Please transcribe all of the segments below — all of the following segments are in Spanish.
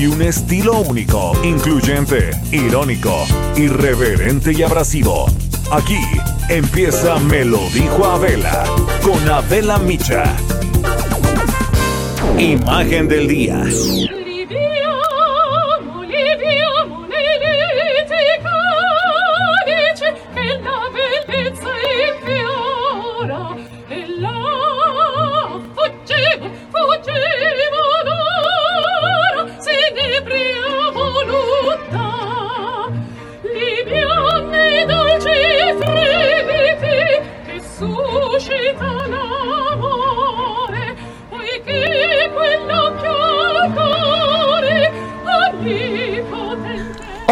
Y un estilo único, incluyente, irónico, irreverente y abrasivo. Aquí empieza Me lo dijo Abela con Abela Micha. Imagen del día.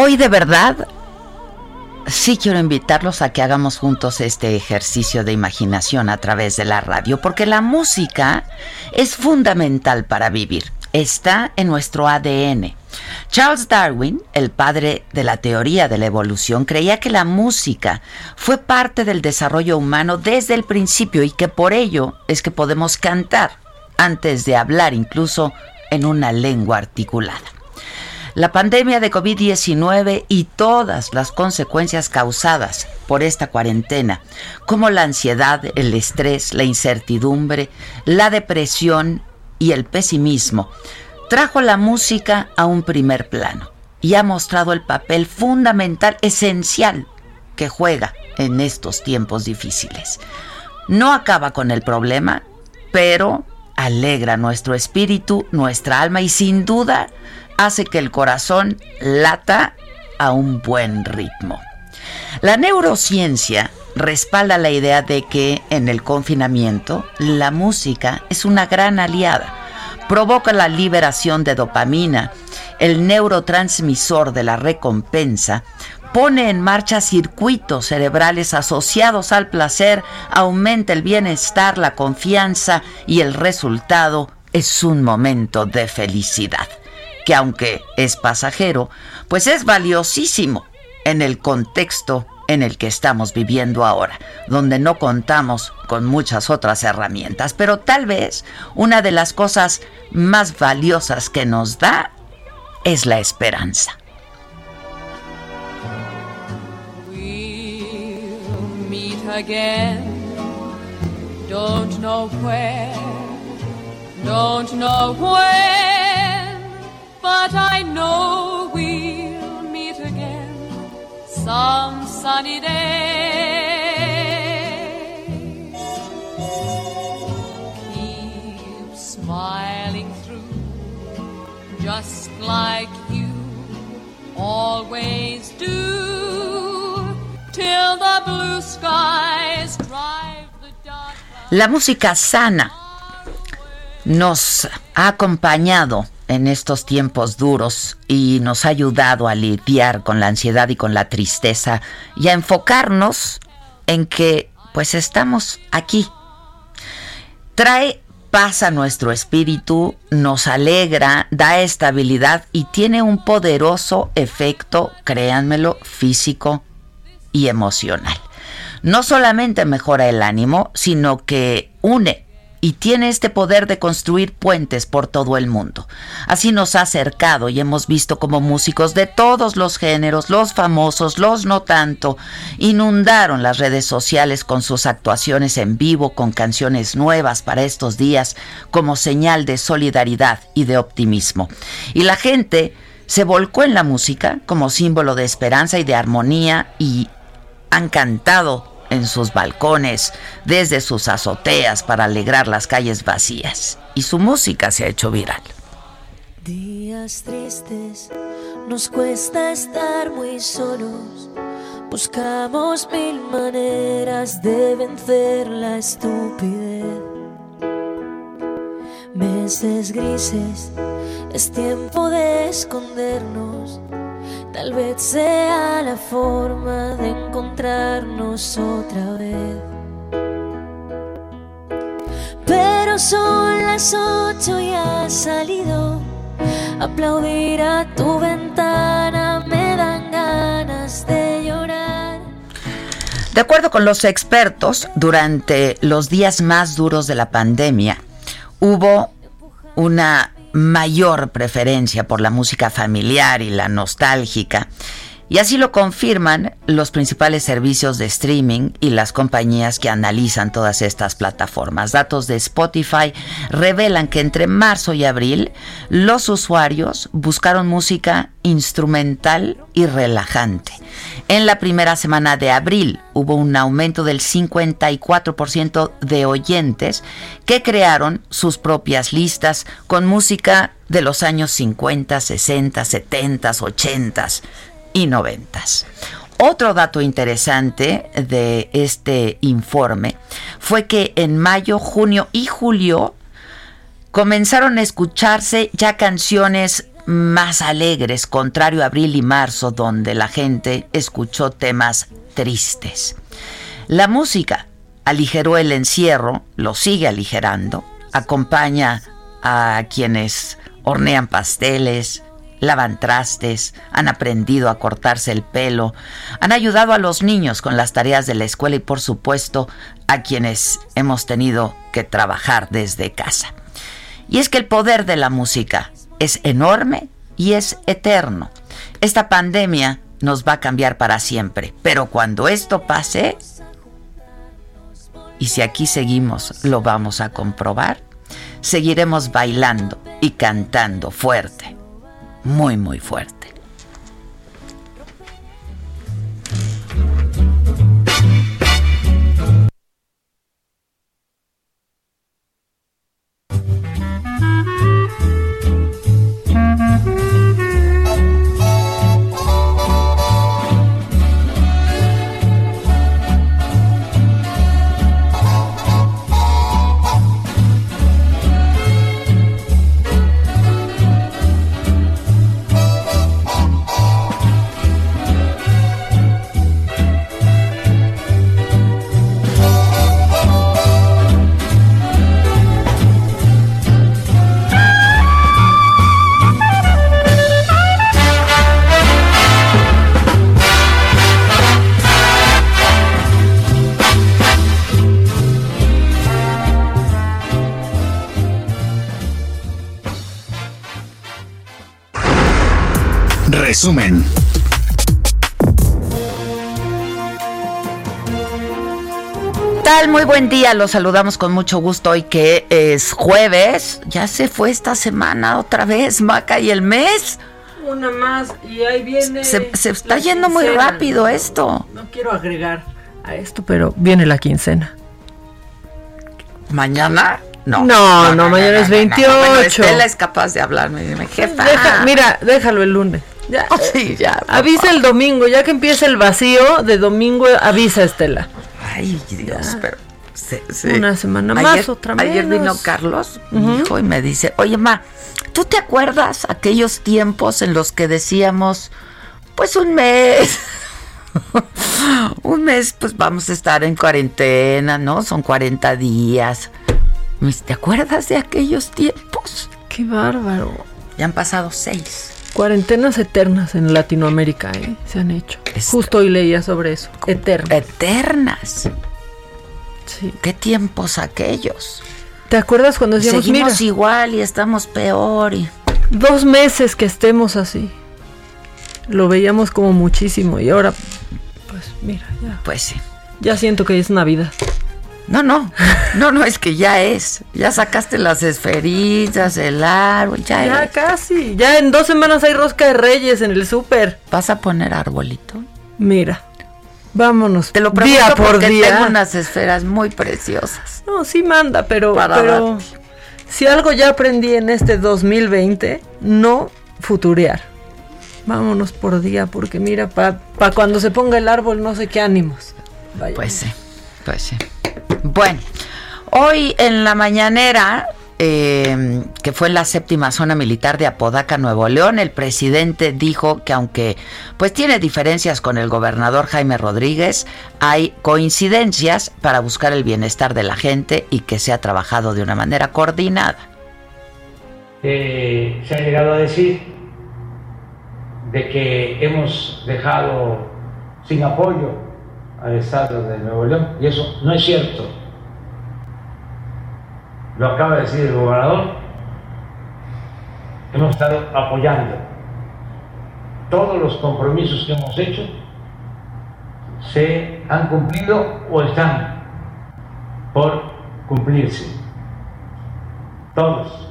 Hoy de verdad sí quiero invitarlos a que hagamos juntos este ejercicio de imaginación a través de la radio, porque la música es fundamental para vivir. Está en nuestro ADN. Charles Darwin, el padre de la teoría de la evolución, creía que la música fue parte del desarrollo humano desde el principio y que por ello es que podemos cantar antes de hablar incluso en una lengua articulada. La pandemia de COVID-19 y todas las consecuencias causadas por esta cuarentena, como la ansiedad, el estrés, la incertidumbre, la depresión y el pesimismo, trajo la música a un primer plano y ha mostrado el papel fundamental, esencial, que juega en estos tiempos difíciles. No acaba con el problema, pero alegra nuestro espíritu, nuestra alma y sin duda hace que el corazón lata a un buen ritmo. La neurociencia respalda la idea de que en el confinamiento la música es una gran aliada. Provoca la liberación de dopamina, el neurotransmisor de la recompensa, pone en marcha circuitos cerebrales asociados al placer, aumenta el bienestar, la confianza y el resultado es un momento de felicidad que aunque es pasajero, pues es valiosísimo en el contexto en el que estamos viviendo ahora, donde no contamos con muchas otras herramientas, pero tal vez una de las cosas más valiosas que nos da es la esperanza. Don't know where, don't know where. But I know we'll meet again some sunny day. Keep smiling through, just like you always do, till the blue skies drive the dark. La música sana nos ha acompañado en estos tiempos duros y nos ha ayudado a lidiar con la ansiedad y con la tristeza y a enfocarnos en que pues estamos aquí. Trae paz a nuestro espíritu, nos alegra, da estabilidad y tiene un poderoso efecto, créanmelo, físico y emocional. No solamente mejora el ánimo, sino que une y tiene este poder de construir puentes por todo el mundo. Así nos ha acercado y hemos visto como músicos de todos los géneros, los famosos, los no tanto, inundaron las redes sociales con sus actuaciones en vivo, con canciones nuevas para estos días, como señal de solidaridad y de optimismo. Y la gente se volcó en la música como símbolo de esperanza y de armonía y han cantado en sus balcones, desde sus azoteas para alegrar las calles vacías. Y su música se ha hecho viral. Días tristes, nos cuesta estar muy solos. Buscamos mil maneras de vencer la estupidez. Meses grises, es tiempo de escondernos. Tal vez sea la forma de encontrarnos otra vez. Pero son las ocho y ha salido. Aplaudir a tu ventana me dan ganas de llorar. De acuerdo con los expertos, durante los días más duros de la pandemia, hubo una mayor preferencia por la música familiar y la nostálgica. Y así lo confirman los principales servicios de streaming y las compañías que analizan todas estas plataformas. Datos de Spotify revelan que entre marzo y abril los usuarios buscaron música instrumental y relajante. En la primera semana de abril hubo un aumento del 54% de oyentes que crearon sus propias listas con música de los años 50, 60, 70, 80 y 90. Otro dato interesante de este informe fue que en mayo, junio y julio comenzaron a escucharse ya canciones más alegres, contrario a abril y marzo, donde la gente escuchó temas tristes. La música aligeró el encierro, lo sigue aligerando, acompaña a quienes hornean pasteles, lavan trastes, han aprendido a cortarse el pelo, han ayudado a los niños con las tareas de la escuela y por supuesto a quienes hemos tenido que trabajar desde casa. Y es que el poder de la música es enorme y es eterno. Esta pandemia nos va a cambiar para siempre, pero cuando esto pase, y si aquí seguimos lo vamos a comprobar, seguiremos bailando y cantando fuerte, muy muy fuerte. Resumen. tal? Muy buen día, los saludamos con mucho gusto hoy que es jueves. Ya se fue esta semana otra vez, Maca, y el mes. Una más y ahí viene. Se, se está la yendo muy rápido esto. No quiero agregar a esto, pero viene la quincena. ¿Mañana? No. No, no, mañana es 28. Bueno, Estela es capaz de hablarme. Dime, jefa. Deja- mira, déjalo el lunes. Ya, Oh, sí, ya. por avisa favor. el domingo, ya que empieza el vacío de domingo, avisa Estela. Ay, Dios, pero. se- se- Una semana más, otra Ayer menos. vino Carlos, mi hijo, y me dice: Oye, ma, ¿tú te acuerdas aquellos tiempos en los que decíamos, pues un mes? un mes, pues vamos a estar en cuarentena, ¿no? Son 40 días. Dice, ¿Te acuerdas de aquellos tiempos? Qué bárbaro. Ya han pasado seis. Cuarentenas eternas en Latinoamérica, ¿eh? Se han hecho. Justo hoy leía sobre eso. Eternas. Eternas. Sí. ¿Qué tiempos aquellos? ¿Te acuerdas cuando decíamos, mira, Seguimos igual y estamos peor y... dos meses que estemos así? Lo veíamos como muchísimo y ahora, pues mira, ya, Pues sí. ya siento que es Navidad. No, no, no, no, es que ya es. Ya sacaste las esferitas, el árbol, ya, Ya casi, ya en dos semanas hay rosca de reyes en el súper. ¿Vas a poner arbolito? Mira, Vámonos. Te lo día pregunto por porque día. tengo unas esferas muy preciosas. No, sí manda, pero, Para pero si algo ya aprendí en este 2020, no futurear. Vámonos por día, porque mira, para cuando se ponga el árbol, no sé qué ánimos. Vaya. Pues sí, pues. Bueno, hoy en la mañanera, eh, que fue en la séptima zona militar de Apodaca, Nuevo León, el presidente dijo que aunque pues tiene diferencias con el gobernador Jaime Rodríguez, hay coincidencias para buscar el bienestar de la gente y que se ha trabajado de una manera coordinada. Eh, se ha llegado a decir de que hemos dejado sin apoyo Estado de Nuevo León y eso no es cierto. Lo acaba de decir el gobernador. Hemos estado apoyando todos los compromisos que hemos hecho se han cumplido o están por cumplirse. Todos.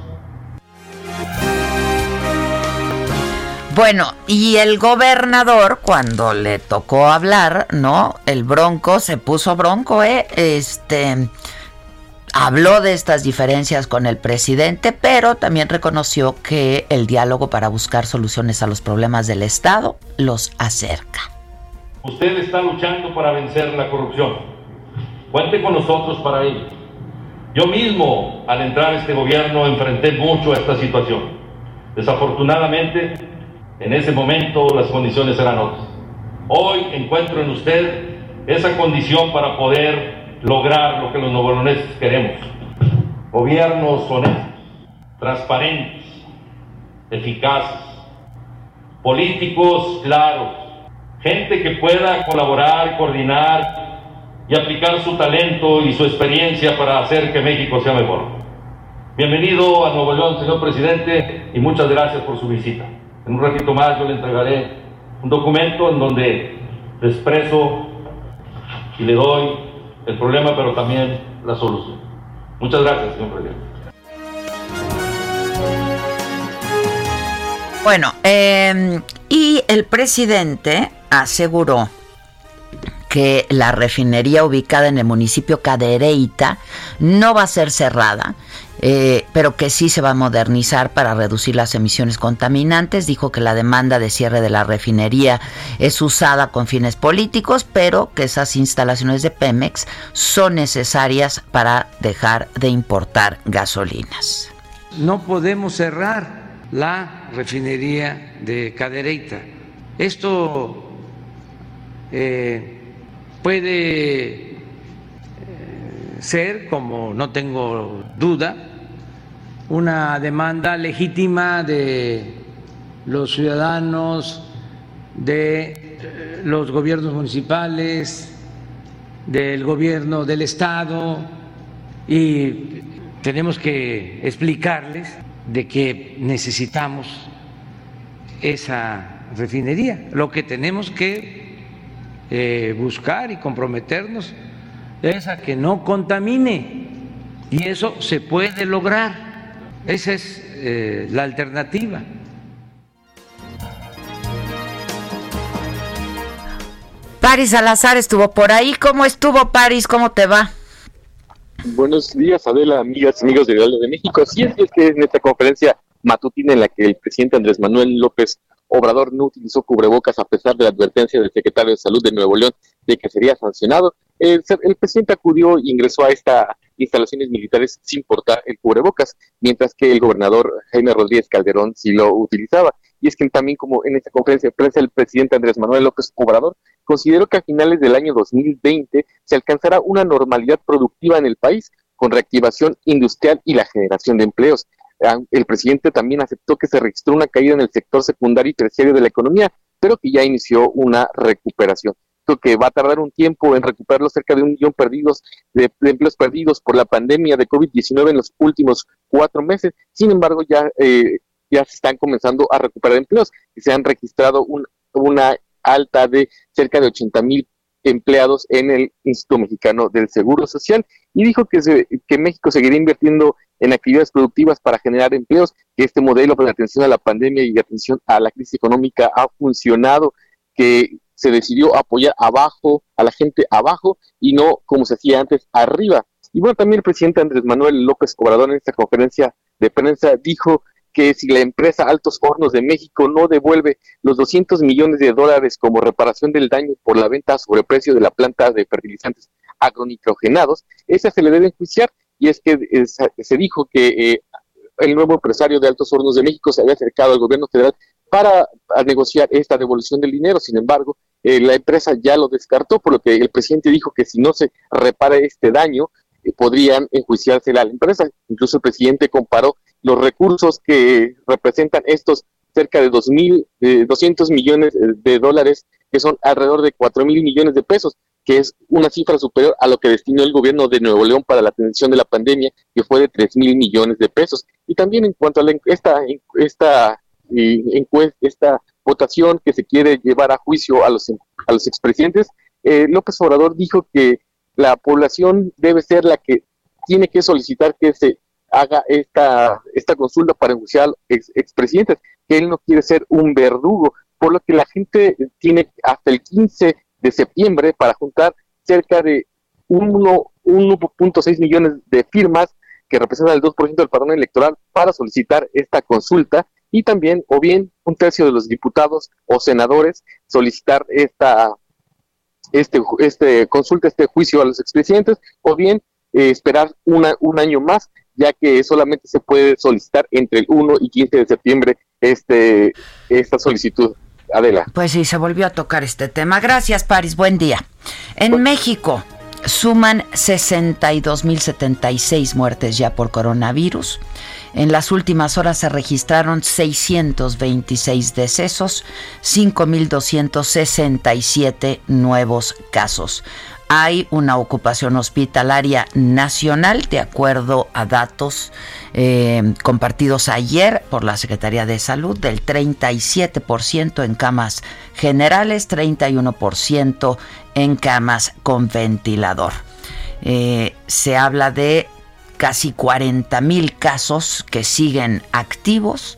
Bueno, y el gobernador, cuando le tocó hablar, ¿no? El bronco se puso bronco, ¿eh? Este. Habló de estas diferencias con el presidente, pero también reconoció que el diálogo para buscar soluciones a los problemas del Estado los acerca. Usted está luchando para vencer la corrupción. Cuente con nosotros para ello. Yo mismo, al entrar a este gobierno, enfrenté mucho esta situación. Desafortunadamente, en ese momento las condiciones eran otras. Hoy encuentro en usted esa condición para poder lograr lo que los novoloneses queremos. Gobiernos honestos, transparentes, eficaces, políticos claros, gente que pueda colaborar, coordinar y aplicar su talento y su experiencia para hacer que México sea mejor. Bienvenido a Nuevo León, señor presidente, y muchas gracias por su visita. En un ratito más yo le entregaré un documento en donde expreso y le doy el problema, pero también la solución. Muchas gracias, señor presidente. Bueno, eh, y el presidente aseguró que la refinería ubicada en el municipio Cadereyta no va a ser cerrada, eh, pero que sí se va a modernizar para reducir las emisiones contaminantes. Dijo que la demanda de cierre de la refinería es usada con fines políticos, pero que esas instalaciones de Pemex son necesarias para dejar de importar gasolinas. No podemos cerrar la refinería de Cadereyta. Esto eh, puede eh, ser, como no tengo duda, una demanda legítima de los ciudadanos, de los gobiernos municipales, del gobierno del Estado y tenemos que explicarles de que necesitamos esa refinería. Lo que tenemos que eh, buscar y comprometernos es a que no contamine y eso se puede lograr. Esa es eh, la alternativa. Paris Salazar estuvo por ahí. ¿Cómo estuvo Paris? ¿Cómo te va? Buenos días, Adela, amigas, amigos de Ideal de México. Sí, es es que en esta conferencia matutina en la que el presidente Andrés Manuel López Obrador no utilizó cubrebocas a pesar de la advertencia del secretario de Salud de Nuevo León de que sería sancionado, el, el presidente acudió e ingresó a estas instalaciones militares sin portar el cubrebocas, mientras que el gobernador Jaime Rodríguez Calderón sí lo utilizaba. Y es que también como en esta conferencia de prensa el presidente Andrés Manuel López Obrador consideró que a finales del año 2020 se alcanzará una normalidad productiva en el país con reactivación industrial y la generación de empleos. Ah, El presidente también aceptó que se registró una caída en el sector secundario y terciario de la economía, pero que ya inició una recuperación. Que va a tardar un tiempo en recuperar los cerca de un millón perdidos de, empleos perdidos por la pandemia de COVID-19 en los últimos cuatro meses. Sin embargo, ya, eh, ya se están comenzando a recuperar empleos y se han registrado un, una alta de cerca de 80 mil empleados en el Instituto Mexicano del Seguro Social y dijo que, se, que México seguirá invirtiendo en actividades productivas para generar empleos, que este modelo de atención a la pandemia y atención a la crisis económica ha funcionado, que se decidió apoyar abajo, a la gente abajo y no como se hacía antes arriba. Y bueno, también el presidente Andrés Manuel López Obrador en esta conferencia de prensa dijo que si la empresa Altos Hornos de México no devuelve los 200 millones de dólares como reparación del daño por la venta a sobreprecio de la planta de fertilizantes agronitrogenados, esa se le debe enjuiciar y es que eh, se dijo que eh, el nuevo empresario de Altos Hornos de México se había acercado al gobierno federal para negociar esta devolución del dinero. Sin embargo, eh, la empresa ya lo descartó, por lo que el presidente dijo que si no se repara este daño, eh, podrían enjuiciarse la empresa. Incluso el presidente comparó los recursos que representan estos cerca de 2.200 200 millones de dólares, que son alrededor de 4 mil millones de pesos, que es una cifra superior a lo que destinó el gobierno de Nuevo León para la atención de la pandemia, que fue de 3 mil millones de pesos. Y también en cuanto a la, esta, esta, eh, esta votación que se quiere llevar a juicio a los, a los expresidentes, eh, López Obrador dijo que la población debe ser la que tiene que solicitar que se haga esta, esta consulta para enjuiciar ex, expresidentes, que él no quiere ser un verdugo, por lo que la gente tiene hasta el 15 de septiembre para juntar cerca de 1.6 millones de firmas que representan el 2% del padrón electoral para solicitar esta consulta y también o bien un tercio de los diputados o senadores solicitar esta este, este consulta, este juicio a los expresidentes, o bien eh, esperar una, un año más, ya que solamente se puede solicitar entre el 1 y 15 de septiembre este, esta solicitud. Adela. Pues sí, se volvió a tocar este tema. Gracias, Paris. Buen día. En México suman 62.076 muertes ya por coronavirus. En las últimas horas se registraron 626 decesos, 5.267 nuevos casos. Hay una ocupación hospitalaria nacional, de acuerdo a datos eh, compartidos ayer por la Secretaría de Salud, del 37% en camas generales, 31% en camas con ventilador. Eh, se habla de casi 40 mil casos que siguen activos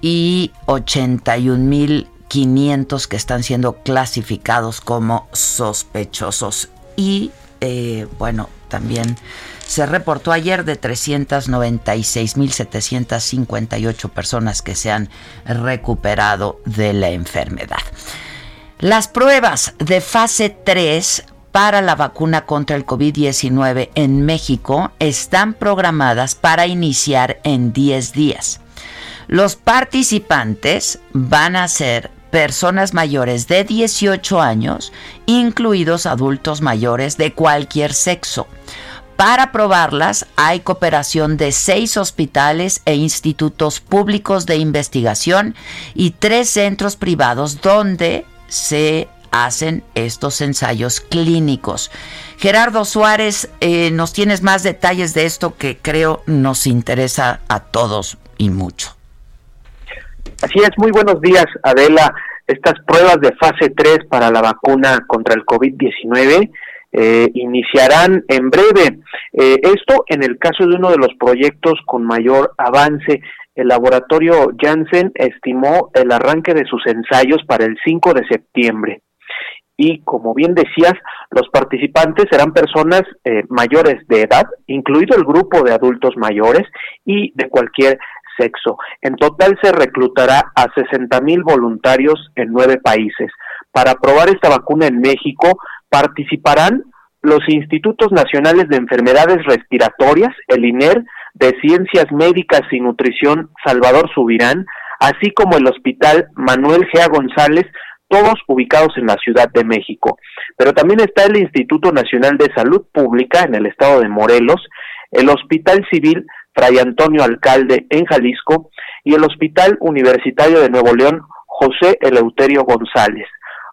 y 81 mil 500 que están siendo clasificados como sospechosos. Y eh, bueno, también se reportó ayer de 396.758 personas que se han recuperado de la enfermedad. Las pruebas de fase 3 para la vacuna contra el COVID-19 en México están programadas para iniciar en 10 días. Los participantes van a ser personas mayores de 18 años, incluidos adultos mayores de cualquier sexo. Para probarlas hay cooperación de seis hospitales e institutos públicos de investigación y tres centros privados donde se hacen estos ensayos clínicos. Gerardo Suárez, eh, nos tienes más detalles de esto que creo nos interesa a todos y mucho. Así es, muy buenos días, Adela. Estas pruebas de fase 3 para la vacuna contra el COVID-19 eh, iniciarán en breve. Eh, esto en el caso de uno de los proyectos con mayor avance. El laboratorio Janssen estimó el arranque de sus ensayos para el 5 de septiembre y como bien decías, los participantes serán personas eh, mayores de edad, incluido el grupo de adultos mayores y de cualquier sexo. En total se reclutará a 60 mil voluntarios en nueve países. Para probar esta vacuna en México participarán los Institutos Nacionales de Enfermedades Respiratorias, el INER, de Ciencias Médicas y Nutrición Salvador Subirán, así como el Hospital Manuel Gea González todos ubicados en la Ciudad de México. Pero también está el Instituto Nacional de Salud Pública en el estado de Morelos, el Hospital Civil Fray Antonio Alcalde en Jalisco y el Hospital Universitario de Nuevo León José Eleuterio González.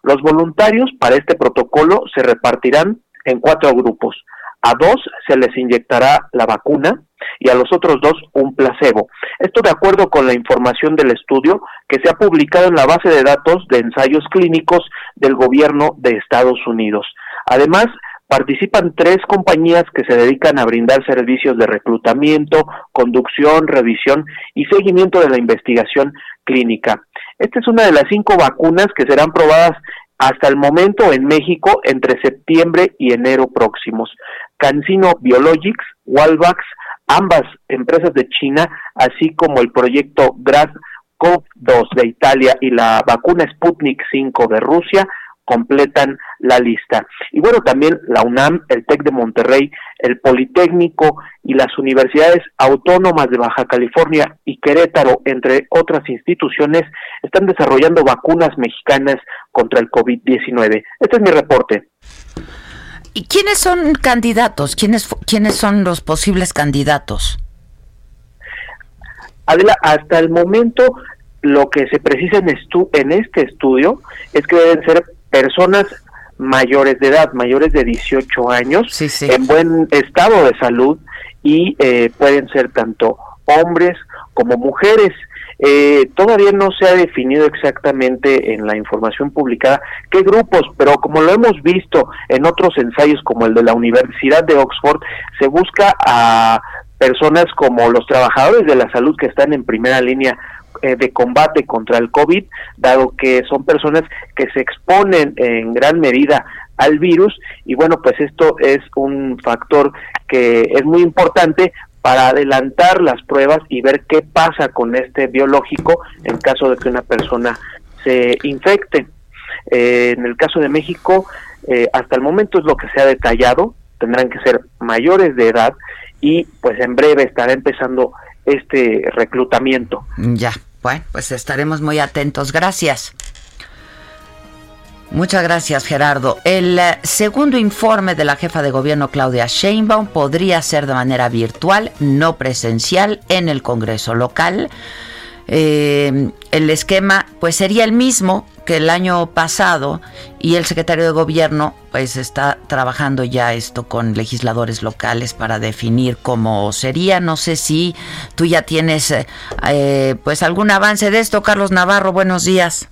Los voluntarios para este protocolo se repartirán en cuatro grupos. A dos se les inyectará la vacuna y a los otros dos un placebo. Esto de acuerdo con la información del estudio que se ha publicado en la base de datos de ensayos clínicos del gobierno de Estados Unidos. Además, participan tres compañías que se dedican a brindar servicios de reclutamiento, conducción, revisión y seguimiento de la investigación clínica. Esta es una de las cinco vacunas que serán probadas hasta el momento en México entre septiembre y enero próximos. Cancino Biologics, Walvax, ambas empresas de China, así como el proyecto Grad COV-2 de Italia y la vacuna Sputnik 5 de Rusia, completan la lista. Y bueno, también la UNAM, el TEC de Monterrey, el Politécnico y las universidades autónomas de Baja California y Querétaro, entre otras instituciones, están desarrollando vacunas mexicanas contra el COVID-19. Este es mi reporte. ¿Y quiénes son candidatos? ¿Quiénes, quiénes son los posibles candidatos? Adela, hasta el momento lo que se precisa en, en este estudio es que deben ser personas mayores de edad, mayores de 18 años, en buen estado de salud y eh, pueden ser tanto hombres como mujeres. Eh, todavía no se ha definido exactamente en la información publicada qué grupos, pero como lo hemos visto en otros ensayos como el de la Universidad de Oxford, se busca a personas como los trabajadores de la salud que están en primera línea eh, de combate contra el COVID, dado que son personas que se exponen en gran medida al virus. Y bueno, pues esto es un factor que es muy importante para adelantar las pruebas y ver qué pasa con este biológico en caso de que una persona se infecte. Eh, en el caso de México, eh, hasta el momento es lo que se ha detallado, tendrán que ser mayores de edad y pues en breve estará empezando este reclutamiento. Ya, bueno, pues estaremos muy atentos. Gracias. Muchas gracias, Gerardo. El eh, segundo informe de la jefa de gobierno, Claudia Sheinbaum, podría ser de manera virtual, no presencial, en el Congreso local. Eh, el esquema pues sería el mismo que el año pasado y el secretario de gobierno pues está trabajando ya esto con legisladores locales para definir cómo sería. No sé si tú ya tienes eh, eh, pues algún avance de esto. Carlos Navarro, buenos días.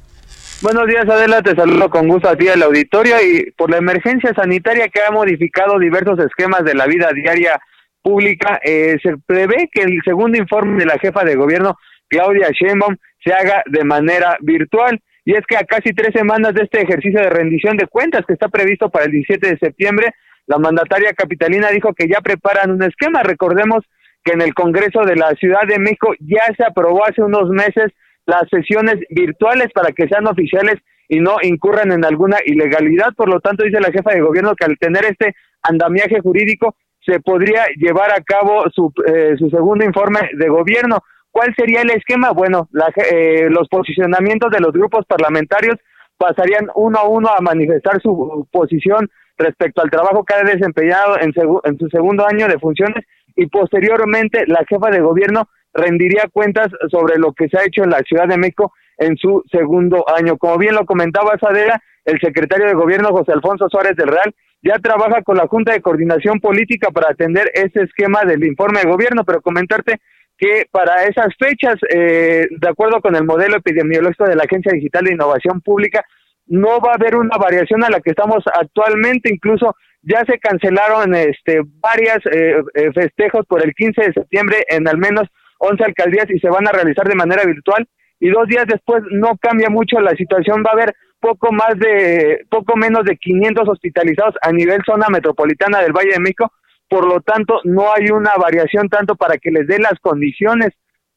Buenos días Adela, te saludo con gusto a ti al auditorio y por la emergencia sanitaria que ha modificado diversos esquemas de la vida diaria pública, se prevé que el segundo informe de la jefa de gobierno Claudia Sheinbaum se haga de manera virtual. Y es que a casi tres semanas de este ejercicio de rendición de cuentas que está previsto para el 17 de septiembre, la mandataria capitalina dijo que ya preparan un esquema. Recordemos que en el Congreso de la Ciudad de México ya se aprobó hace unos meses las sesiones virtuales para que sean oficiales y no incurran en alguna ilegalidad. Por lo tanto, dice la jefa de gobierno que al tener este andamiaje jurídico se podría llevar a cabo su, eh, su segundo informe de gobierno. ¿Cuál sería el esquema? Bueno, eh, los posicionamientos de los grupos parlamentarios pasarían uno a uno a manifestar su posición respecto al trabajo que ha desempeñado en, en su segundo año de funciones y posteriormente la jefa de gobierno rendiría cuentas sobre lo que se ha hecho en la Ciudad de México en su segundo año. Como bien lo comentaba Sadera, el secretario de gobierno José Alfonso Suárez del Real ya trabaja con la Junta de Coordinación Política para atender ese esquema del informe de gobierno, pero comentarte que para esas fechas, eh, de acuerdo con el modelo epidemiológico de la Agencia Digital de Innovación Pública, no va a haber una variación a la que estamos actualmente, incluso ya se cancelaron este varias eh, eh, festejos por el 15 de septiembre en al menos 11 alcaldías y se van a realizar de manera virtual y dos días después no cambia mucho la situación, va a haber poco más de poco menos de 500 hospitalizados a nivel zona metropolitana del Valle de México por lo tanto no hay una variación tanto para que les dé las condiciones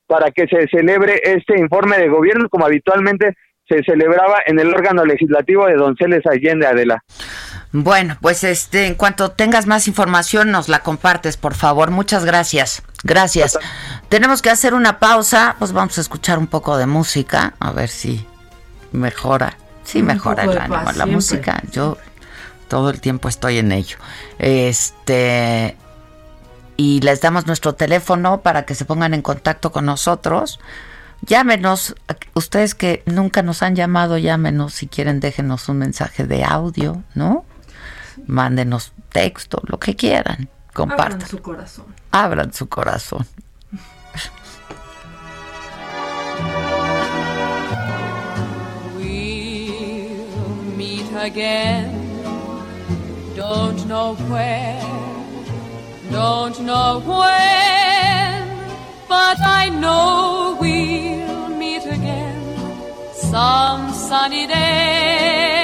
para que se celebre este informe de gobierno como habitualmente se celebraba en el órgano legislativo de Donceles Allende Adela. Bueno, pues este, en cuanto tengas más información nos la compartes, por favor. Muchas gracias. Gracias. Tenemos que hacer una pausa, pues vamos a escuchar un poco de música, a ver si mejora. Sí, mejora el ánimo, la música. Yo todo el tiempo estoy en ello. Este y les damos nuestro teléfono para que se pongan en contacto con nosotros. Llámenos, ustedes que nunca nos han llamado, llámenos si quieren, déjenos un mensaje de audio, ¿no? Mándenos texto, lo que quieran, compartan. Abran su corazón. Abran su corazón. We'll meet again. Don't know where, don't know when, but I know we'll meet again some sunny day.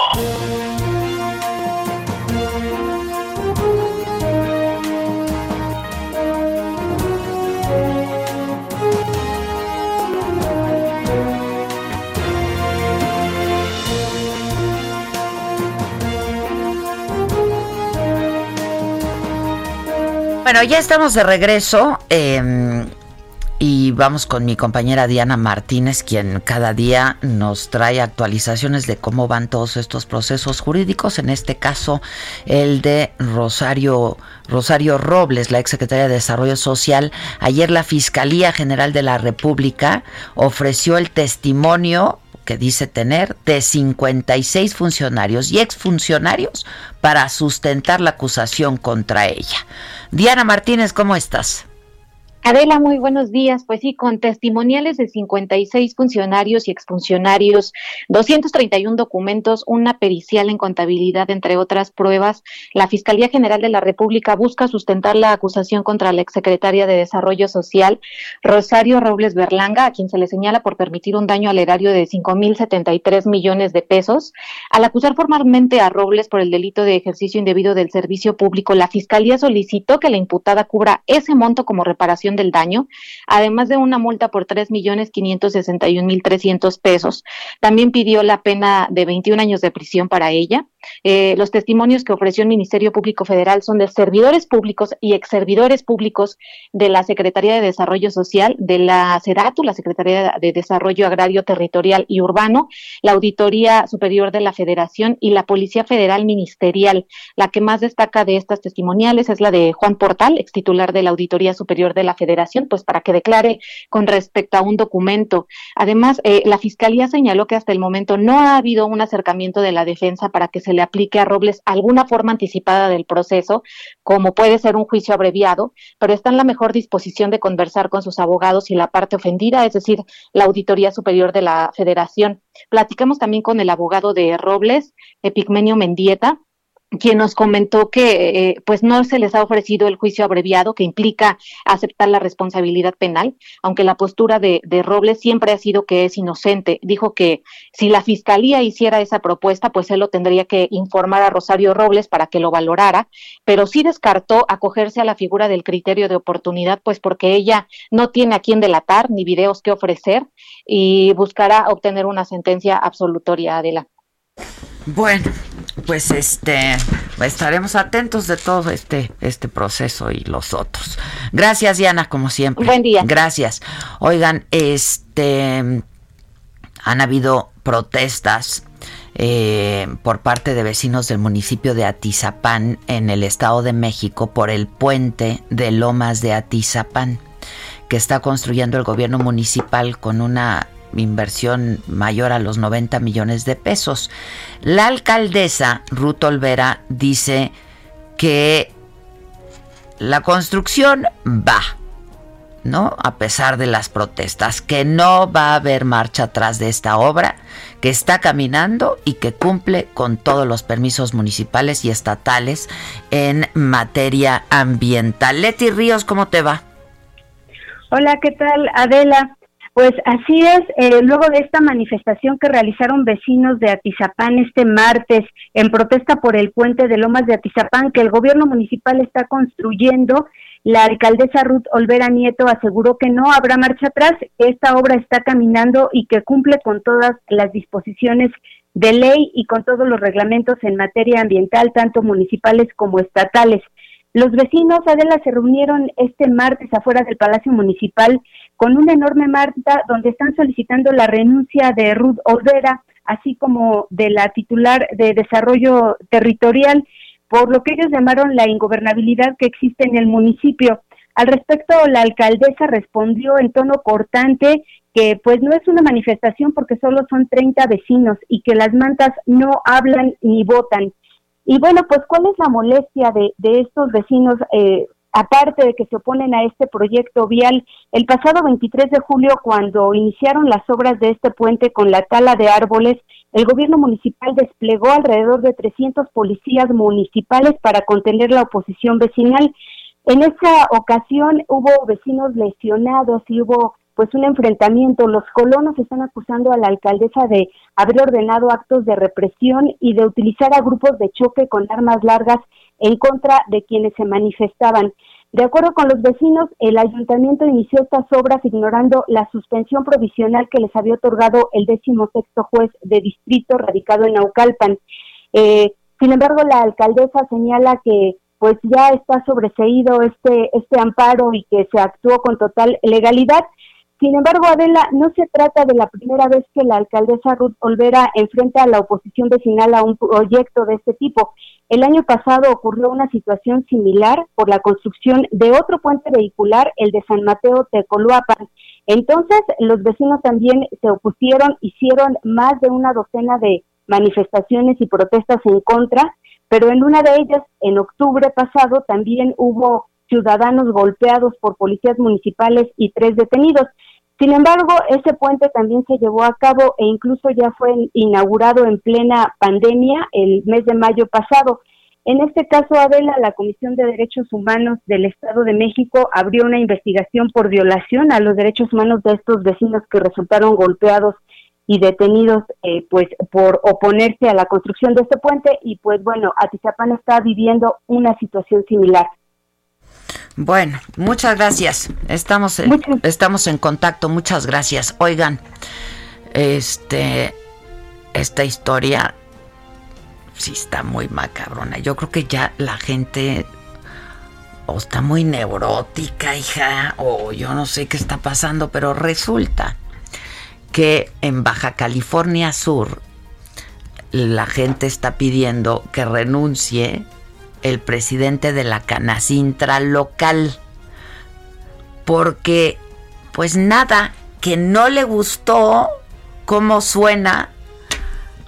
Bueno, ya estamos de regreso eh, y vamos con mi compañera Diana Martínez, quien cada día nos trae actualizaciones de cómo van todos estos procesos jurídicos. En este caso, el de Rosario Rosario Robles, la exsecretaria de Desarrollo Social. Ayer la Fiscalía General de la República ofreció el testimonio que dice tener de 56 funcionarios y exfuncionarios para sustentar la acusación contra ella. Diana Martínez, ¿cómo estás? Adela, muy buenos días. Pues sí, con testimoniales de 56 funcionarios y exfuncionarios, 231 documentos, una pericial en contabilidad, entre otras pruebas, la Fiscalía General de la República busca sustentar la acusación contra la exsecretaria de Desarrollo Social, Rosario Robles Berlanga, a quien se le señala por permitir un daño al erario de 5.073 millones de pesos. Al acusar formalmente a Robles por el delito de ejercicio indebido del servicio público, la Fiscalía solicitó que la imputada cubra ese monto como reparación del daño, además de una multa por tres millones quinientos sesenta y un mil trescientos pesos. También pidió la pena de 21 años de prisión para ella. Eh, los testimonios que ofreció el Ministerio Público Federal son de servidores públicos y exservidores públicos de la Secretaría de Desarrollo Social, de la SEDATU, la Secretaría de Desarrollo Agrario, Territorial y Urbano, la Auditoría Superior de la Federación y la Policía Federal Ministerial. La que más destaca de estas testimoniales es la de Juan Portal, ex titular de la Auditoría Superior de la Federación, pues para que declare con respecto a un documento. Además, eh, la Fiscalía señaló que hasta el momento no ha habido un acercamiento de la defensa para que se le aplique a Robles alguna forma anticipada del proceso, como puede ser un juicio abreviado, pero está en la mejor disposición de conversar con sus abogados y la parte ofendida, es decir, la Auditoría Superior de la Federación. Platicamos también con el abogado de Robles, Epigmenio Mendieta, quien nos comentó que eh, pues no se les ha ofrecido el juicio abreviado que implica aceptar la responsabilidad penal, aunque la postura de, de, Robles siempre ha sido que es inocente. Dijo que si la fiscalía hiciera esa propuesta, pues él lo tendría que informar a Rosario Robles para que lo valorara, pero sí descartó acogerse a la figura del criterio de oportunidad, pues porque ella no tiene a quién delatar ni videos que ofrecer y buscará obtener una sentencia absolutoria de la. Bueno, pues este estaremos atentos de todo este este proceso y los otros. Gracias Diana, como siempre. Buen día. Gracias. Oigan, este han habido protestas eh, por parte de vecinos del municipio de Atizapán en el Estado de México por el puente de Lomas de Atizapán que está construyendo el gobierno municipal con una inversión mayor a los 90 millones de pesos. La alcaldesa Ruth Olvera dice que la construcción va, ¿no? A pesar de las protestas, que no va a haber marcha atrás de esta obra, que está caminando y que cumple con todos los permisos municipales y estatales en materia ambiental. Leti Ríos, ¿cómo te va? Hola, ¿qué tal, Adela? Pues así es, eh, luego de esta manifestación que realizaron vecinos de Atizapán este martes en protesta por el puente de Lomas de Atizapán que el gobierno municipal está construyendo, la alcaldesa Ruth Olvera Nieto aseguró que no habrá marcha atrás, esta obra está caminando y que cumple con todas las disposiciones de ley y con todos los reglamentos en materia ambiental, tanto municipales como estatales. Los vecinos, Adela, se reunieron este martes afuera del Palacio Municipal con una enorme marcha donde están solicitando la renuncia de Ruth Olvera, así como de la titular de Desarrollo Territorial, por lo que ellos llamaron la ingobernabilidad que existe en el municipio. Al respecto, la alcaldesa respondió en tono cortante que pues no es una manifestación porque solo son 30 vecinos y que las mantas no hablan ni votan. Y bueno, pues ¿cuál es la molestia de, de estos vecinos? Eh, aparte de que se oponen a este proyecto vial, el pasado 23 de julio, cuando iniciaron las obras de este puente con la tala de árboles, el gobierno municipal desplegó alrededor de 300 policías municipales para contener la oposición vecinal. En esa ocasión hubo vecinos lesionados y hubo pues un enfrentamiento. Los colonos están acusando a la alcaldesa de haber ordenado actos de represión y de utilizar a grupos de choque con armas largas en contra de quienes se manifestaban. De acuerdo con los vecinos, el ayuntamiento inició estas obras ignorando la suspensión provisional que les había otorgado el décimo sexto juez de distrito radicado en Naucalpan. Eh, sin embargo, la alcaldesa señala que pues ya está sobreseído este, este amparo y que se actuó con total legalidad. Sin embargo, Adela, no se trata de la primera vez que la alcaldesa Ruth Olvera enfrenta a la oposición vecinal a un proyecto de este tipo. El año pasado ocurrió una situación similar por la construcción de otro puente vehicular, el de San Mateo Tecoluapan. Entonces, los vecinos también se opusieron, hicieron más de una docena de manifestaciones y protestas en contra, pero en una de ellas, en octubre pasado, también hubo ciudadanos golpeados por policías municipales y tres detenidos. Sin embargo, ese puente también se llevó a cabo e incluso ya fue inaugurado en plena pandemia el mes de mayo pasado. En este caso, Adela, la Comisión de Derechos Humanos del Estado de México abrió una investigación por violación a los derechos humanos de estos vecinos que resultaron golpeados y detenidos eh, pues por oponerse a la construcción de este puente y pues bueno, Atizapán está viviendo una situación similar. Bueno, muchas gracias. Estamos en, estamos en contacto. Muchas gracias. Oigan, este esta historia sí está muy macabrona. Yo creo que ya la gente o está muy neurótica, hija, o yo no sé qué está pasando, pero resulta que en Baja California Sur la gente está pidiendo que renuncie el presidente de la Canacintra local. Porque, pues nada, que no le gustó cómo suena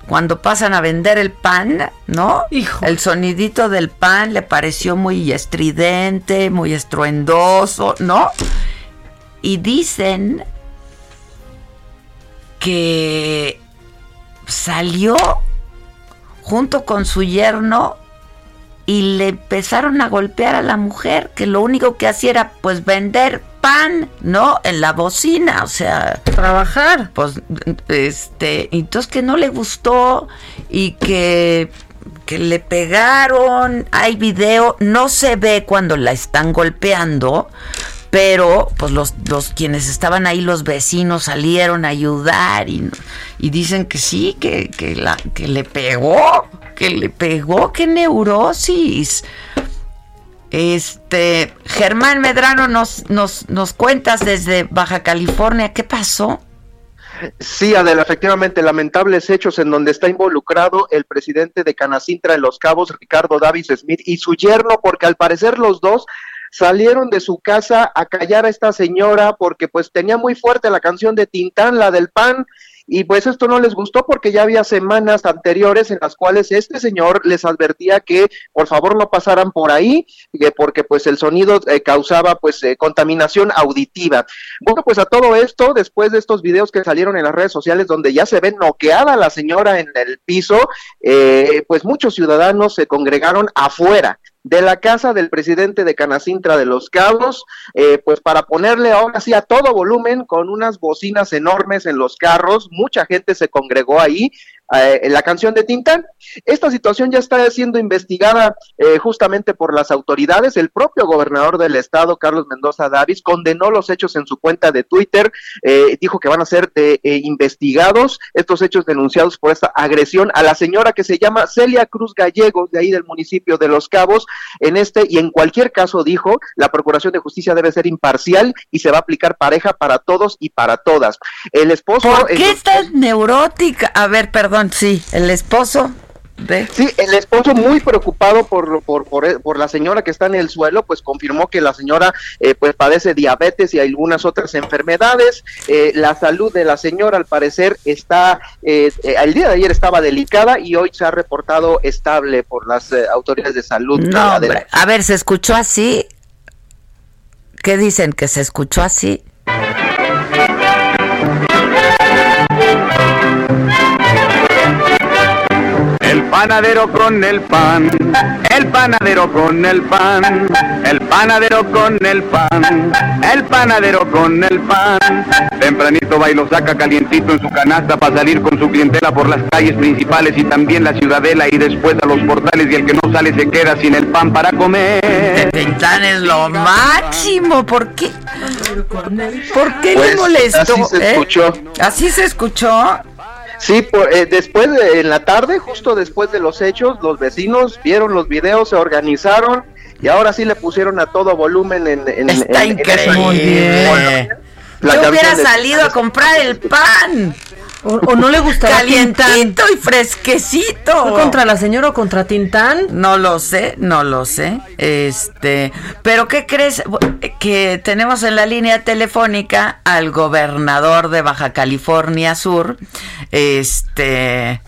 cuando pasan a vender el pan, ¿no? Hijo. El sonidito del pan le pareció muy estridente, muy estruendoso, ¿no? Y dicen que salió junto con su yerno y le empezaron a golpear a la mujer, que lo único que hacía era pues vender pan, ¿no? En la bocina, o sea, trabajar. Pues este, entonces que no le gustó y que que le pegaron, hay video, no se ve cuando la están golpeando, pero pues los, los quienes estaban ahí, los vecinos salieron a ayudar y, y dicen que sí, que, que, la, que le pegó, que le pegó, qué neurosis. Este, Germán Medrano, nos, nos, nos cuentas desde Baja California, ¿qué pasó? Sí, Adela, efectivamente, lamentables hechos en donde está involucrado el presidente de Canacintra en Los Cabos, Ricardo Davis Smith, y su yerno, porque al parecer los dos salieron de su casa a callar a esta señora porque pues tenía muy fuerte la canción de Tintán, la del pan, y pues esto no les gustó porque ya había semanas anteriores en las cuales este señor les advertía que por favor no pasaran por ahí porque pues el sonido eh, causaba pues eh, contaminación auditiva. Bueno, pues a todo esto, después de estos videos que salieron en las redes sociales donde ya se ve noqueada la señora en el piso, eh, pues muchos ciudadanos se congregaron afuera de la casa del presidente de Canacintra de los Cabos, eh, pues para ponerle ahora sí a todo volumen con unas bocinas enormes en los carros, mucha gente se congregó ahí, eh, la canción de Tintán. Esta situación ya está siendo investigada eh, justamente por las autoridades. El propio gobernador del estado, Carlos Mendoza Davis, condenó los hechos en su cuenta de Twitter, eh, dijo que van a ser investigados estos hechos denunciados por esta agresión a la señora que se llama Celia Cruz Gallegos, de ahí del municipio de Los Cabos. En este y en cualquier caso, dijo, la Procuración de Justicia debe ser imparcial y se va a aplicar pareja para todos y para todas. El esposo... ¿Por qué estás neurótica? A ver, perdón, sí, el esposo. De... Sí, el esposo muy preocupado por, por, por, la señora que está en el suelo, pues confirmó que la señora eh, pues padece diabetes y algunas otras enfermedades. Eh, la salud de la señora al parecer está, eh, el día de ayer estaba delicada y hoy se ha reportado estable por las autoridades de salud. No, a ver, ¿se escuchó así? ¿Qué dicen? ¿Que se escuchó así? El panadero con el pan, el panadero con el pan, el panadero con el pan, el panadero con el pan. Tempranito va y lo saca calientito en su canasta para salir con su clientela por las calles principales y también la ciudadela y después a los portales y el que no sale se queda sin el pan para comer. Tintán es lo máximo, ¿por qué? ¿Por qué pues, le molestó? Así se eh? escuchó. ¿Así se escuchó? Sí, por, eh, después de, en la tarde, justo después de los hechos, los vecinos vieron los videos, se organizaron y ahora sí le pusieron a todo volumen en, en, Está en- en increíble. La Yo hubiera de- salido a comprar el pan. O, o no le gustará Calientito y fresquecito. ¿Fue contra la señora o contra Tintán? No lo sé, no lo sé. Este, pero ¿qué crees? Que tenemos en la línea telefónica al gobernador de Baja California Sur. Este,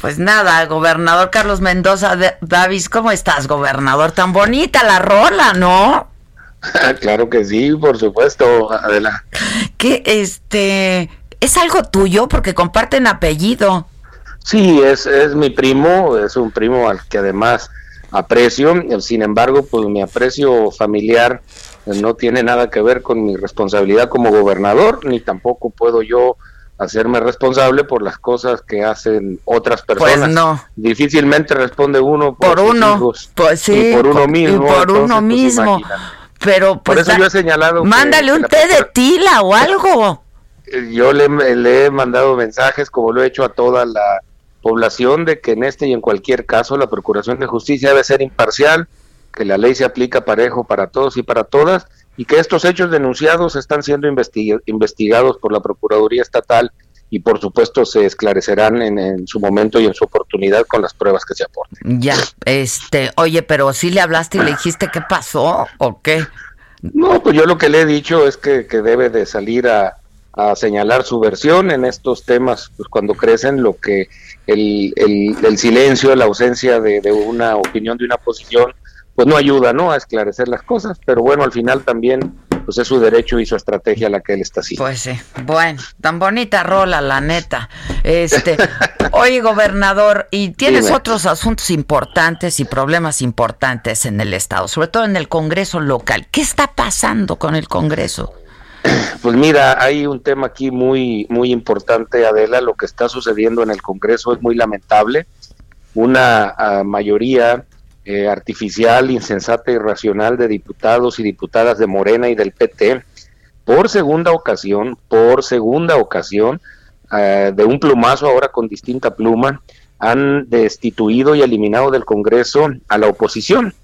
pues nada, gobernador Carlos Mendoza de- Davis, ¿cómo estás, gobernador? Tan bonita la rola, ¿no? claro que sí, por supuesto, Adela. Que este, es algo tuyo porque comparten apellido. Sí, es, es mi primo, es un primo al que además aprecio, sin embargo, pues mi aprecio familiar no tiene nada que ver con mi responsabilidad como gobernador, ni tampoco puedo yo hacerme responsable por las cosas que hacen otras personas. Pues no. Difícilmente responde uno por, uno, hijos pues sí, y por uno por- y mismo. por uno entonces, pues, mismo. Pero Por pues eso da- yo he señalado mándale que un té de tila o algo. Yo le, le he mandado mensajes, como lo he hecho a toda la población, de que en este y en cualquier caso la Procuración de Justicia debe ser imparcial, que la ley se aplica parejo para todos y para todas, y que estos hechos denunciados están siendo investiga- investigados por la Procuraduría Estatal y por supuesto se esclarecerán en, en su momento y en su oportunidad con las pruebas que se aporten. Ya, este, oye, pero si le hablaste y le dijiste qué pasó o qué. No, pues yo lo que le he dicho es que, que debe de salir a, a señalar su versión en estos temas, pues cuando crecen, lo que el, el, el silencio, la ausencia de, de una opinión, de una posición, pues no ayuda, ¿no? A esclarecer las cosas, pero bueno, al final también, pues es su derecho y su estrategia la que él está haciendo. Pues sí, bueno, tan bonita rola, la neta. Este, oye, gobernador, y tienes Dime. otros asuntos importantes y problemas importantes en el estado, sobre todo en el Congreso local. ¿Qué está pasando con el Congreso? Pues mira, hay un tema aquí muy, muy importante, Adela. Lo que está sucediendo en el Congreso es muy lamentable. Una ah, mayoría eh, artificial, insensata y racional de diputados y diputadas de Morena y del PT, por segunda ocasión, por segunda ocasión, ah, de un plumazo ahora con distinta pluma, han destituido y eliminado del Congreso a la oposición.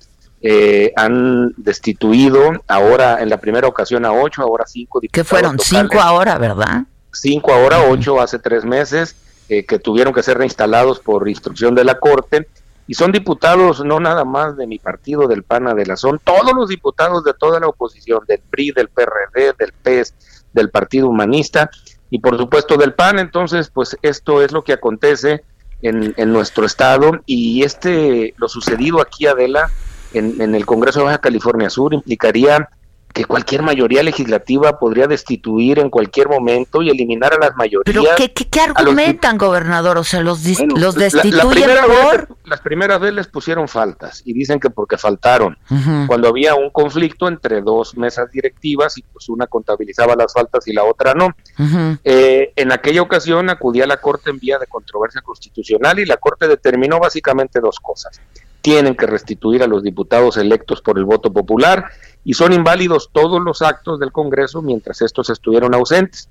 Eh, han destituido ahora en la primera ocasión a ocho, ahora cinco ¿Qué diputados. fueron? locales. Cinco ahora, ¿verdad? Cinco ahora, ocho hace tres meses, eh, que tuvieron que ser reinstalados por instrucción de la Corte. Y son diputados no nada más de mi partido, del PANA, de la son todos los diputados de toda la oposición, del PRI, del PRD, del PES, del Partido Humanista y por supuesto del PAN. Entonces, pues esto es lo que acontece en, en nuestro estado y este, lo sucedido aquí, Adela, en, en el Congreso de Baja California Sur implicaría que cualquier mayoría legislativa podría destituir en cualquier momento y eliminar a las mayorías. ¿Pero qué, qué, qué argumentan, gobernador? O sea, los, dis- Bueno, los la- la destituyen primera por... vez- las primeras veces les pusieron faltas y dicen que porque faltaron. Cuando había un conflicto entre dos mesas directivas y pues una contabilizaba las faltas y la otra no. Eh, en aquella ocasión acudí a la Corte en vía de controversia constitucional y la Corte determinó básicamente dos cosas. Tienen que restituir a los diputados electos por el voto popular y son inválidos todos los actos del Congreso mientras estos estuvieron ausentes.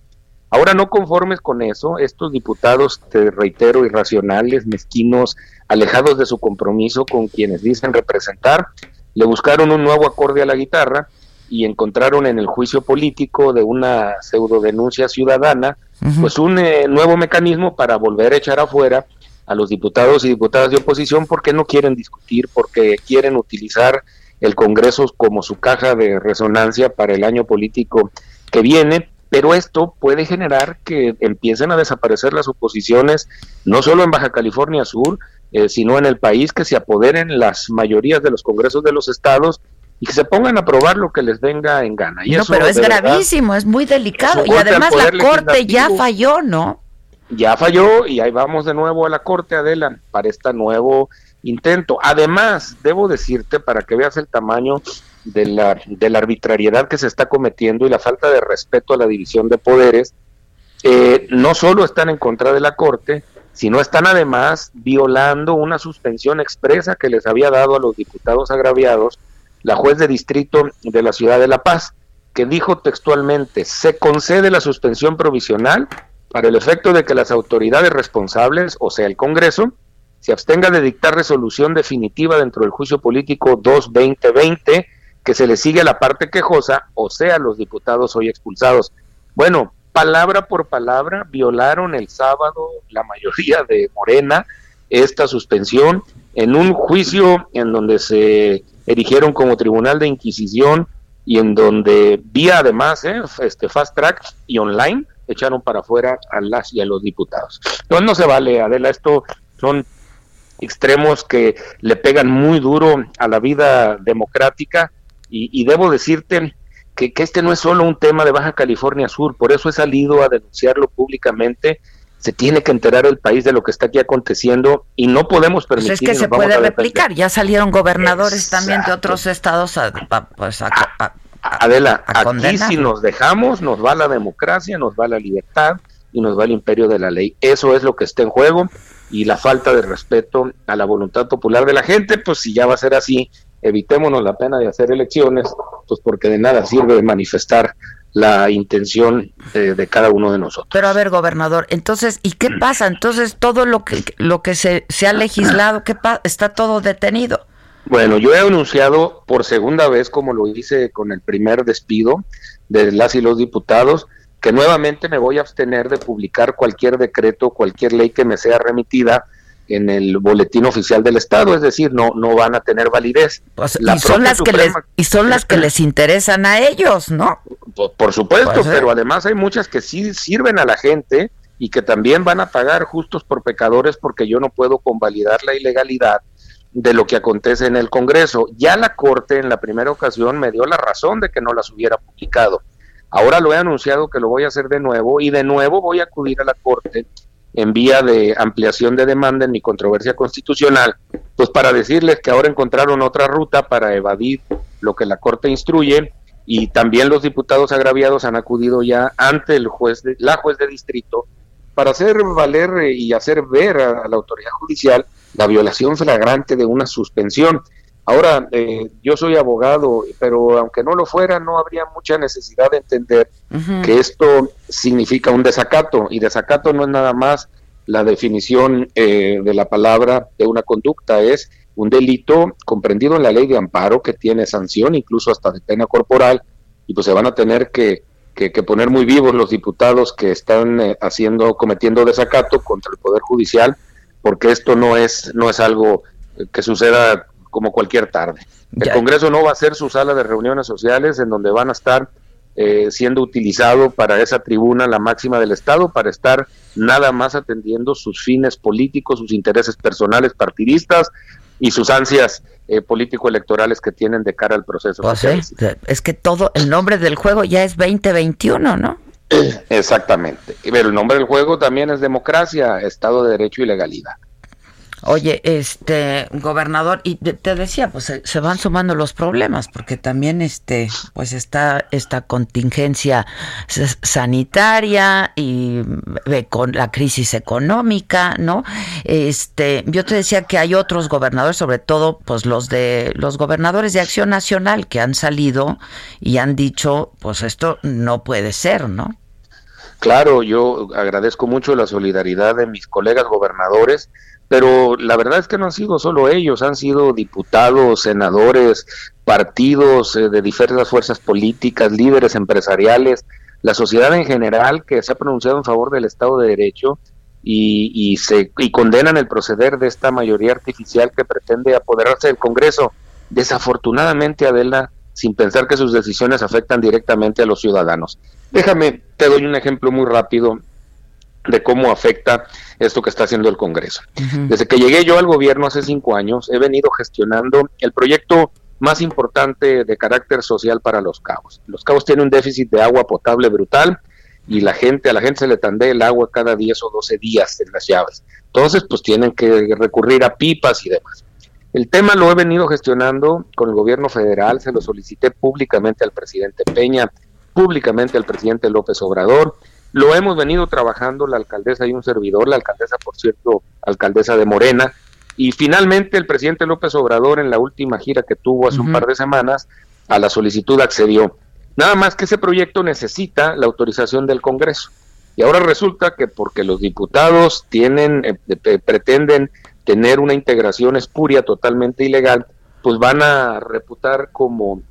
Ahora, no conformes con eso, estos diputados, te reitero, irracionales, mezquinos, alejados de su compromiso con quienes dicen representar, le buscaron un nuevo acorde a la guitarra y encontraron en el juicio político de una pseudo denuncia ciudadana, pues un eh, nuevo mecanismo para volver a echar afuera a los diputados y diputadas de oposición porque no quieren discutir, porque quieren utilizar el Congreso como su caja de resonancia para el año político que viene, pero esto puede generar que empiecen a desaparecer las oposiciones, no solo en Baja California Sur, eh, sino en el país, que se apoderen las mayorías de los congresos de los estados y que se pongan a aprobar lo que les venga en gana. Y No, eso, pero es verdad, gravísimo, es muy delicado. Y además la Corte ya falló, ¿no? Ya falló y ahí vamos de nuevo a la Corte, Adela, para este nuevo intento. Además, debo decirte, para que veas el tamaño de la, de la arbitrariedad que se está cometiendo y la falta de respeto a la división de poderes, eh, no solo están en contra de la Corte, sino están además violando una suspensión expresa que les había dado a los diputados agraviados la juez de distrito de la ciudad de La Paz, que dijo textualmente, se concede la suspensión provisional para el efecto de que las autoridades responsables, o sea, el Congreso, se abstenga de dictar resolución definitiva dentro del juicio político 2-2020 que se le sigue a la parte quejosa, o sea, los diputados hoy expulsados. Bueno, palabra por palabra, violaron el sábado la mayoría de Morena esta suspensión en un juicio en donde se erigieron como tribunal de inquisición y en donde vía además eh, este fast track y online echaron para afuera a las y a los diputados. Entonces no se vale, Adela, esto son extremos que le pegan muy duro a la vida democrática y, y debo decirte que, que este no es solo un tema de Baja California Sur, por eso he salido a denunciarlo públicamente. Se tiene que enterar el país de lo que está aquí aconteciendo y no podemos Pues permitir. es que se puede replicar. Ya salieron gobernadores también de otros estados a, a- pues a- Adela, aquí condenar. si nos dejamos, nos va la democracia, nos va la libertad y nos va el imperio de la ley. Eso es lo que está en juego y la falta de respeto a la voluntad popular de la gente, pues si ya va a ser así, evitémonos la pena de hacer elecciones, pues porque de nada sirve manifestar la intención de, de cada uno de nosotros. Pero a ver, gobernador, entonces, ¿y qué pasa? Entonces, todo lo que lo que se, se ha legislado, ¿qué pa- está todo detenido? Bueno, yo he anunciado por segunda vez, como lo hice con el primer despido de las y los diputados, que nuevamente me voy a abstener de publicar cualquier decreto, cualquier ley que me sea remitida en el boletín oficial del Estado, es decir, no, no van a tener validez. La y son las que les y son las que les interesan a ellos, ¿no? por, por supuesto, Pues, eh. pero además hay muchas que sí sirven a la gente y que también van a pagar justos por pecadores porque yo no puedo convalidar la ilegalidad de lo que acontece en el Congreso. Ya la Corte en la primera ocasión me dio la razón de que no las hubiera publicado. Ahora lo he anunciado que lo voy a hacer de nuevo y de nuevo voy a acudir a la Corte en vía de ampliación de demanda en mi controversia constitucional, pues para decirles que ahora encontraron otra ruta para evadir lo que la Corte instruye y también los diputados agraviados han acudido ya ante el juez de, la juez de distrito para hacer valer y hacer ver a la autoridad judicial la violación flagrante de una suspensión. Ahora, eh, yo soy abogado, pero aunque no lo fuera, no habría mucha necesidad de entender que esto significa un desacato, y desacato no es nada más la definición eh, de la palabra de una conducta, es un delito comprendido en la ley de amparo que tiene sanción, incluso hasta de pena corporal, y pues se van a tener que, que- que poner muy vivos los diputados que están eh, haciendo, cometiendo desacato contra el Poder Judicial, porque esto no es, no es algo que suceda como cualquier tarde. El Ya. Congreso no va a ser su sala de reuniones sociales en donde van a estar eh, siendo utilizado para esa tribuna la máxima del Estado, para estar nada más atendiendo sus fines políticos, sus intereses personales partidistas. y sus ansias eh, político-electorales que tienen de cara al proceso. Pues sí, es que todo, el nombre del juego ya es 2021, ¿no? Exactamente. Pero el nombre del juego también es democracia, Estado de Derecho y legalidad. Oye, este gobernador, y te, decía, pues se, van sumando los problemas, porque también este, pues está esta contingencia sanitaria y con la crisis económica, ¿no? Este, yo te decía que hay otros gobernadores, sobre todo, pues los de los gobernadores de Acción Nacional que han salido y han dicho, pues esto no puede ser, ¿no? Claro, yo agradezco mucho la solidaridad de mis colegas gobernadores pero la verdad es que no han sido solo ellos, han sido diputados, senadores, partidos eh, de diversas fuerzas políticas, líderes empresariales, la sociedad en general que se ha pronunciado en favor del Estado de Derecho y, y, se, y condenan el proceder de esta mayoría artificial que pretende apoderarse del Congreso. Desafortunadamente, Adela, sin pensar que sus decisiones afectan directamente a los ciudadanos. Déjame, te doy un ejemplo muy rápido de cómo afecta esto que está haciendo el Congreso. Desde que llegué yo al gobierno hace cinco años, he venido gestionando el proyecto más importante de carácter social para los cabos. Los cabos tienen un déficit de agua potable brutal y la gente, a la gente se le tandea el agua cada 10 o 12 días en las llaves. Entonces, pues tienen que recurrir a pipas y demás. El tema lo he venido gestionando con el gobierno federal, se lo solicité públicamente al presidente Peña, públicamente al presidente López Obrador, lo hemos venido trabajando la alcaldesa y un servidor, la alcaldesa, por cierto, alcaldesa de Morena, y finalmente el presidente López Obrador en la última gira que tuvo hace un par de semanas a la solicitud accedió. Nada más que ese proyecto necesita la autorización del Congreso. Y ahora resulta que porque los diputados tienen eh, pretenden tener una integración espuria totalmente ilegal, pues van a reputar como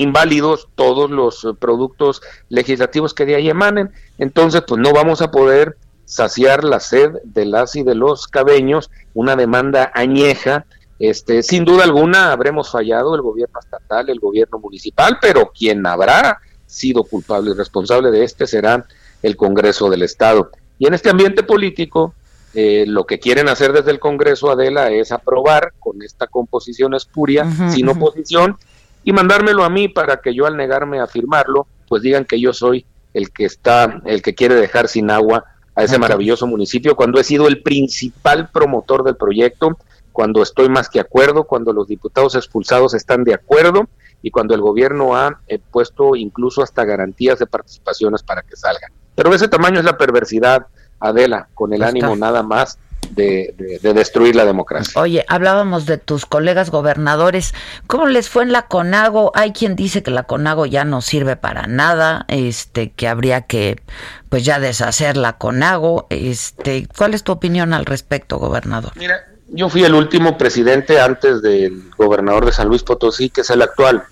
inválidos todos los eh, productos legislativos que de ahí emanen. Entonces, pues no vamos a poder saciar la sed de las y de los cabeños, una demanda añeja. Este, sin duda alguna habremos fallado el gobierno estatal, el gobierno municipal, pero quien habrá sido culpable y responsable de este será el Congreso del Estado. Y en este ambiente político, eh, lo que quieren hacer desde el Congreso, Adela, es aprobar con esta composición espuria, sin oposición, y mandármelo a mí para que yo al negarme a firmarlo, pues digan que yo soy el que está, el que quiere dejar sin agua a ese maravilloso municipio, cuando he sido el principal promotor del proyecto, cuando estoy más que acuerdo, cuando los diputados expulsados están de acuerdo y cuando el gobierno ha eh, puesto incluso hasta garantías de participaciones para que salgan. Pero de ese tamaño es la perversidad, Adela, con el ánimo nada más de, destruir la democracia. Oye, hablábamos de tus colegas gobernadores. ¿Cómo les fue en la CONAGO? Hay quien dice que la CONAGO ya no sirve para nada, este, que habría que pues ya deshacer la CONAGO. Este, ¿cuál es tu opinión al respecto, gobernador? Mira, yo fui el último presidente antes del gobernador de San Luis Potosí, que es el actual.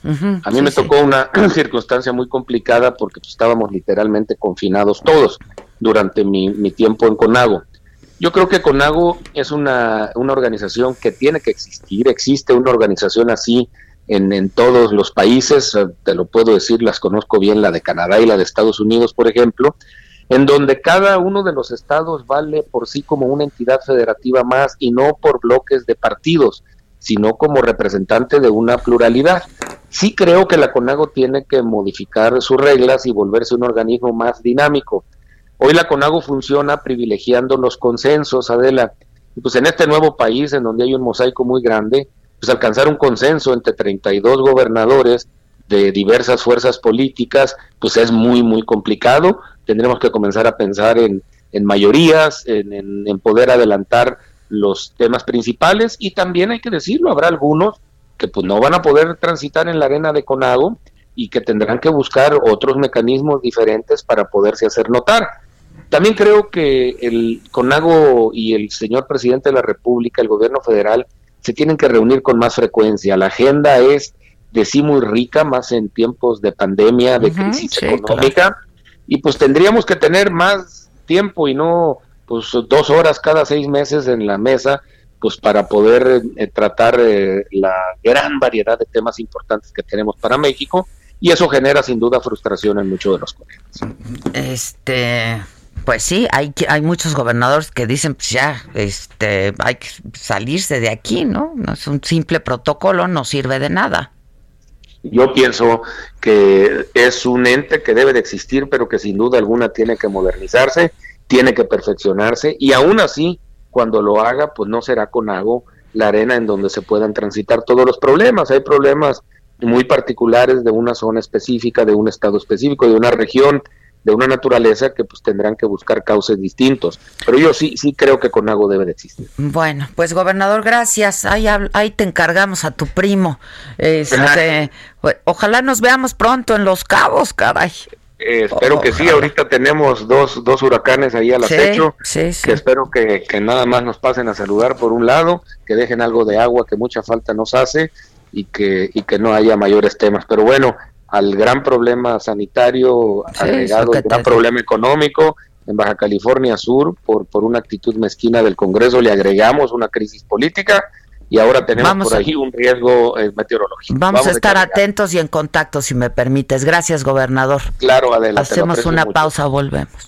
a mí me tocó una circunstancia muy complicada porque pues, estábamos literalmente confinados todos durante mi, mi tiempo en CONAGO. Yo creo que CONAGO es una, una organización que tiene que existir, existe una organización así en, en, todos los países, eh, te lo puedo decir, las conozco bien, la de Canadá y la de Estados Unidos, por ejemplo, en donde cada uno de los estados vale por sí como una entidad federativa más y no por bloques de partidos, sino como representante de una pluralidad. Sí creo que la CONAGO tiene que modificar sus reglas y volverse un organismo más dinámico. Hoy la CONAGO funciona privilegiando los consensos, Adela. Pues en este nuevo país, en donde hay un mosaico muy grande, pues alcanzar un consenso entre 32 gobernadores de diversas fuerzas políticas, pues es muy, muy complicado. Tendremos que comenzar a pensar en, en mayorías, en, en, poder adelantar los temas principales y también hay que decirlo, habrá algunos que pues no van a poder transitar en la arena de CONAGO y que tendrán que buscar otros mecanismos diferentes para poderse hacer notar. También creo que el CONAGO y el señor presidente de la República, el gobierno federal, se tienen que reunir con más frecuencia. La agenda es de sí muy rica, más en tiempos de pandemia, de crisis económica, y pues tendríamos que tener más tiempo y no pues dos horas cada seis meses en la mesa, pues para poder eh, tratar eh, la gran variedad de temas importantes que tenemos para México, y eso genera sin duda frustración en muchos de los colegas. Este Pues sí, hay, hay muchos gobernadores que dicen, pues ya, este, hay que salirse de aquí, ¿no? Es un simple protocolo, no sirve de nada. Yo pienso que es un ente que debe de existir, pero que sin duda alguna tiene que modernizarse, tiene que perfeccionarse y aún así, cuando lo haga, pues no será con algo la arena en donde se puedan transitar todos los problemas. Hay problemas muy particulares de una zona específica, de un estado específico, de una región, de una naturaleza que pues tendrán que buscar cauces distintos. Pero yo sí, sí creo que Conago debe de existir. Bueno, pues gobernador, gracias. Ahí, ahí te encargamos a tu primo. Este, pues, ojalá nos veamos pronto en Los Cabos, caray. Eh, espero que sí, ahorita tenemos dos, dos huracanes ahí al acecho, que espero que, que nada más nos pasen a saludar por un lado, que dejen algo de agua que mucha falta nos hace y que, y que no haya mayores temas. Pero bueno, al gran problema sanitario agregado, el gran problema económico en Baja California Sur, por, por una actitud mezquina del Congreso, le agregamos una crisis política y ahora tenemos por ahí un riesgo eh, meteorológico. Vamos, a estar atentos y en contacto, si me permites. Gracias, gobernador. Claro, adelante. Hacemos una pausa, volvemos.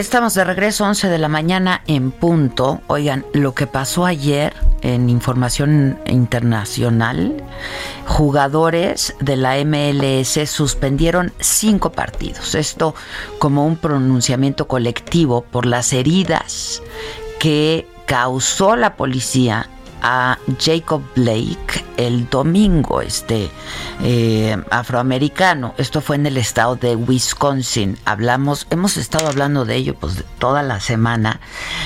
Estamos de regreso, 11 de la mañana en punto. Oigan, lo que pasó ayer en información internacional, jugadores de la MLS suspendieron cinco partidos. Esto como un pronunciamiento colectivo por las heridas que causó la policía a Jacob Blake el domingo, este eh, afroamericano. Esto fue en el estado de Wisconsin. Hablamos, hemos estado hablando de ello pues toda la semana.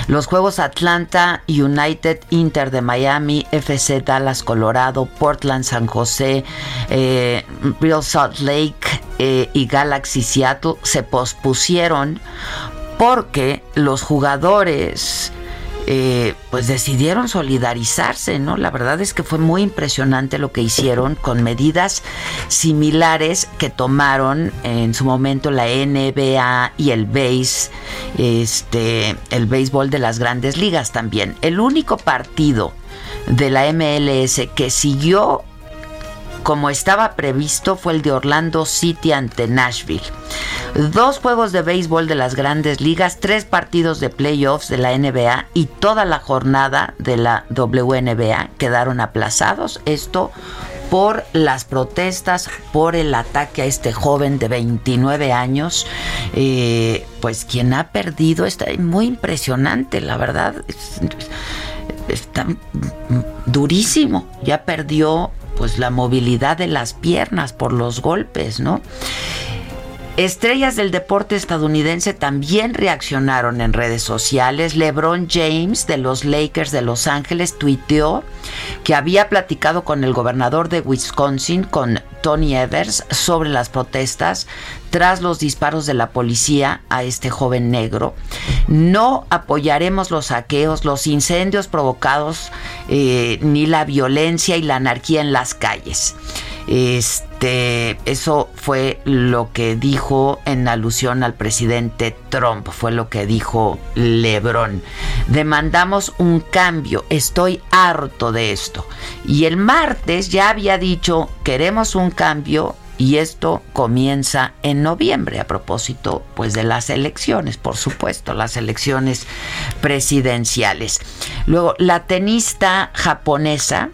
Los Juegos Atlanta, United Inter de Miami, FC Dallas Colorado, Portland San José, eh, Real Salt Lake eh, y Galaxy Seattle se pospusieron porque los jugadores eh, pues decidieron solidarizarse, ¿no? La verdad es que fue muy impresionante lo que hicieron con medidas similares que tomaron en su momento la NBA y el base, este, el béisbol de las grandes ligas también. El único partido de la MLS que siguió como estaba previsto fue el de Orlando City ante Nashville. Dos juegos de béisbol de las grandes ligas, tres partidos de playoffs de la NBA y toda la jornada de la WNBA quedaron aplazados. Esto por las protestas, por el ataque a este joven de 29 años, eh, pues quien ha perdido está muy impresionante, la verdad, está durísimo, ya perdió pues la movilidad de las piernas por los golpes, ¿no? Estrellas del deporte estadounidense también reaccionaron en redes sociales. LeBron James de los Lakers de Los Ángeles tuiteó que había platicado con el gobernador de Wisconsin, con Tony Evers, sobre las protestas tras los disparos de la policía a este joven negro. No apoyaremos los saqueos, los incendios provocados, eh, ni la violencia y la anarquía en las calles. Este, eso fue lo que dijo en alusión al presidente Trump, fue lo que dijo Lebron. Demandamos un cambio, estoy harto de esto. Y el martes ya había dicho, queremos un cambio y esto comienza en noviembre a propósito pues de las elecciones, por supuesto, las elecciones presidenciales. Luego la tenista japonesa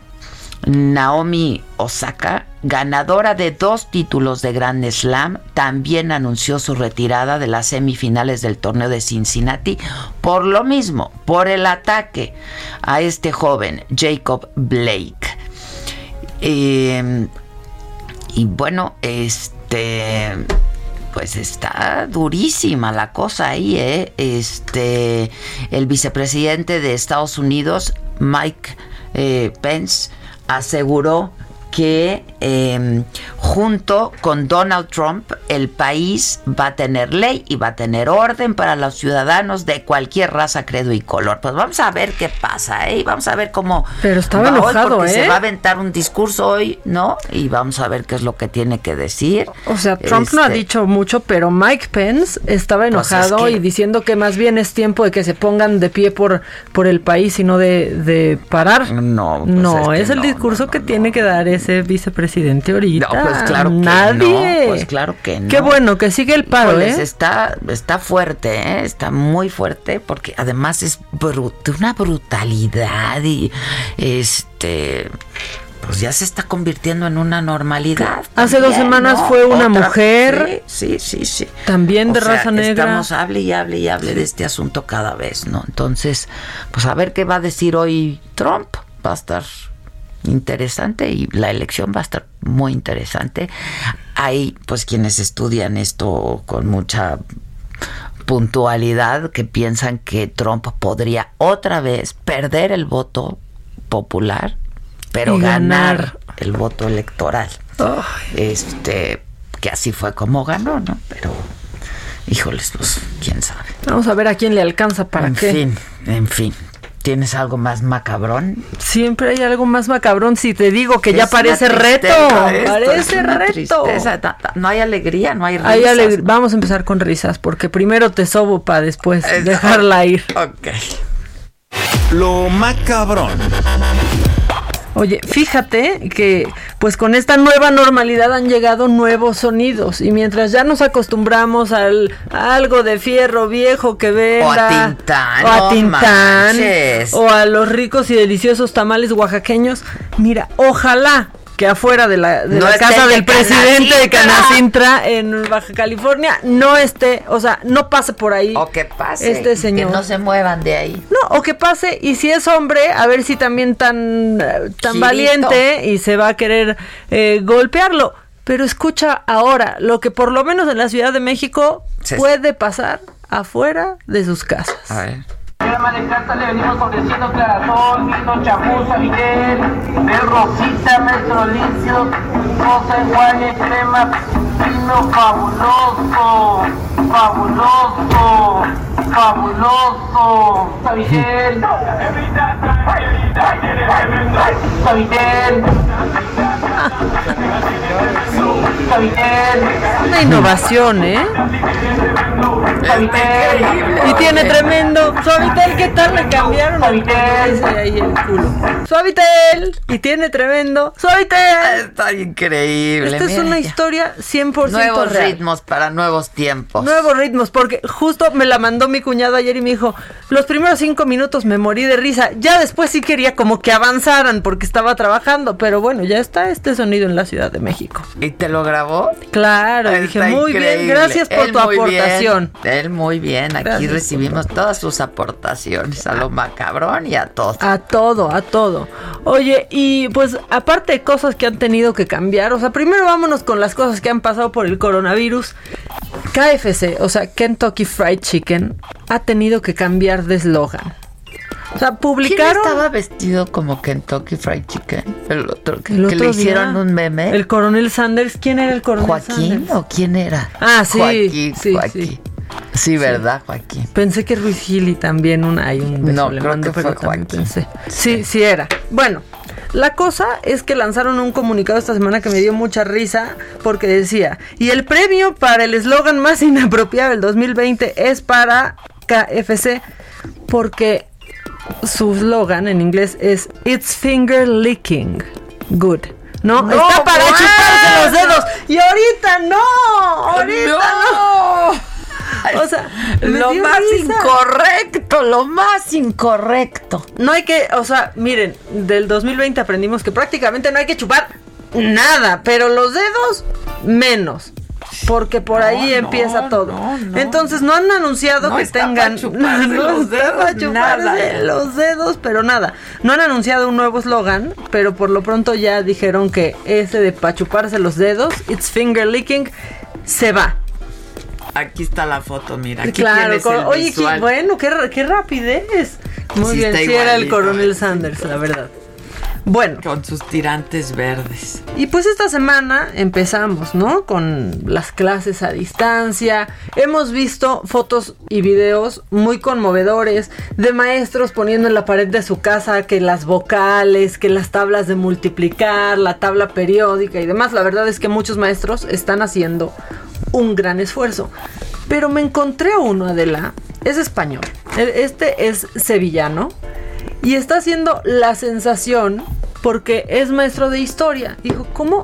Naomi Osaka, ganadora de dos títulos de Grand Slam, también anunció su retirada de las semifinales del torneo de Cincinnati por lo mismo, por el ataque a este joven Jacob Blake. Y, y bueno, este pues está durísima la cosa ahí, ¿eh? Este, el vicepresidente de Estados Unidos, Mike eh, Pence, aseguró que eh, junto con Donald Trump el país va a tener ley y va a tener orden para los ciudadanos de cualquier raza, credo y color. Pues vamos a ver qué pasa, ¿eh? Y vamos a ver cómo Pero estaba va hoy, enojado, porque ¿eh? Se va a aventar un discurso hoy, ¿no? Y vamos a ver qué es lo que tiene que decir. O sea, Trump no ha Este, dicho mucho, pero Mike Pence estaba Pues enojado es que- y diciendo que más bien es tiempo de que se pongan de pie por, por el país y no de, de parar. No, pues no, es el no, discurso que tiene que dar ese vicepresidente ahorita. No, pues claro que no, pues claro que no. Qué bueno que sigue el paro, ¿eh? está, está fuerte, ¿eh? está muy fuerte porque además es de una brutalidad y este pues ya se está convirtiendo en una normalidad. Hace dos semanas ¿no? fue una Otra- mujer. Sí, sí, sí. sí. También de O sea, raza negra. Estamos hable y hable y hable de este asunto cada vez, ¿no? Entonces, pues a ver qué va a decir hoy Trump. Va a estar interesante y la elección va a estar muy interesante. Hay pues quienes estudian esto con mucha puntualidad que piensan que Trump podría otra vez perder el voto popular, pero ganar. ganar. el voto electoral. Este, que así fue como ganó, ¿no? Pero híjoles, pues quién sabe. Vamos a ver a quién le alcanza para en qué. fin, en fin. ¿Tienes algo más macabrón? Siempre hay algo más macabrón si te digo que ya parece reto. esto, parece reto. tristeza. No hay alegría, no hay risas. Hay alegr- Vamos a empezar con risas, porque primero te sobo para después dejarla ir. Ok. Lo macabrón. Oye, fíjate que pues con esta nueva normalidad han llegado nuevos sonidos y mientras ya nos acostumbramos al algo de fierro viejo que venda O a Tintán, o a no Tintán, manches. o a los ricos y deliciosos tamales oaxaqueños, mira, ojalá que afuera de la, de No la esté casa el de del presidente de Canacintra. En Baja California no esté, o sea, no pase por ahí. O que pase. Este señor. Que no se muevan de ahí. No, o que pase, y si es hombre, a ver si también tan, tan valiente y se va a querer eh, golpearlo. Pero escucha ahora, lo que por lo menos en la Ciudad de México Se- puede pasar afuera de sus casas. A ver. Le venimos ofreciendo clarasol, vino, chapuza, Miguel, Bel Rosita, Metro Licio, Rosa Enjuague, crema, vino fabuloso, fabuloso, fabuloso, Sabigel, Sabigel, Sabigel, Una innovación, ¿eh? Y tiene tremendo. Suavitel, ¿qué tal le cambiaron? Suavitel. ahí el culo. Suavitel. Y tiene tremendo. Suavitel. Está increíble. Esta es una historia 100% Nuevos real. ritmos para nuevos tiempos. Nuevos ritmos, porque justo me la mandó mi cuñado ayer y me dijo, los primeros cinco minutos me morí de risa, ya después sí quería como que avanzaran porque estaba trabajando, pero bueno, ya está este sonido en la Ciudad de México. ¿Y te lo grabó? Claro, dije, muy bien, gracias por Él tu bien, aportación. él muy bien. Aquí Gracias recibimos todas sus aportaciones a lo macabrón y a todo. A todo, a todo. Oye, y pues aparte de cosas que han tenido que cambiar, o sea, primero vámonos con las cosas que han pasado por el coronavirus. KFC, o sea, Kentucky Fried Chicken, ha tenido que cambiar de eslogan. O sea, publicaron... ¿Quién estaba vestido como Kentucky Fried Chicken? El otro, que, El que le día, hicieron un meme. El coronel Sanders, ¿quién era el coronel ¿Joaquín Sanders? o quién era? Ah, sí, Joaquín, sí, Joaquín. sí. Sí, ¿verdad, Joaquín? Pensé que Ruiz Gili también un, hay un beso No, creo que fue Joaquín. pensé. Sí, sí era. Bueno, la cosa es que lanzaron un comunicado esta semana que me dio mucha risa porque decía, y el premio para el eslogan más inapropiado del 2020 es para KFC porque su eslogan en inglés es It's finger licking good. No, No, está para bueno. chuparse los dedos. Y ahorita no, ahorita no. O sea, Lo más risa. incorrecto, lo más incorrecto. No hay que, o sea, miren, del 2020 aprendimos que prácticamente no hay que chupar nada, pero los dedos menos. porque por ahí No, empieza todo. no. Entonces no han anunciado que está para tengan no los dedos, para nada, los dedos, pero nada. No han anunciado un nuevo eslogan, pero por lo pronto ya dijeron que ese de para chuparse los dedos, it's finger licking, se va. Aquí está la foto, mira. Aquí claro, tienes con- el oye, qué, bueno, qué, ra- qué rapidez. Muy Sí, bien, sí era el coronel Sanders, la verdad. Bueno. Con sus tirantes verdes. Y pues esta semana empezamos, ¿no? Con las clases a distancia. Hemos visto fotos y videos muy conmovedores de maestros poniendo en la pared de su casa que las vocales, que las tablas de multiplicar, la tabla periódica y demás. La verdad es que muchos maestros están haciendo un gran esfuerzo. Pero me encontré uno, Adela. Es español. E- Este es sevillano. Y está haciendo la sensación porque es maestro de historia. Dijo, ¿cómo,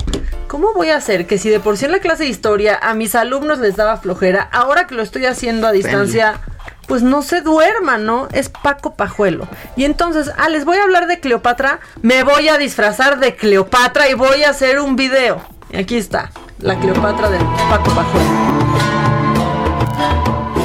¿cómo voy a hacer que si de por sí en la clase de historia a mis alumnos les daba flojera, ahora que lo estoy haciendo a distancia, pues no se duerman, ¿no? Es Paco Pajuelo. Y entonces, ah, les voy a hablar de Cleopatra, me voy a disfrazar de Cleopatra y voy a hacer un video. Aquí está, la Cleopatra de Paco Pajuelo.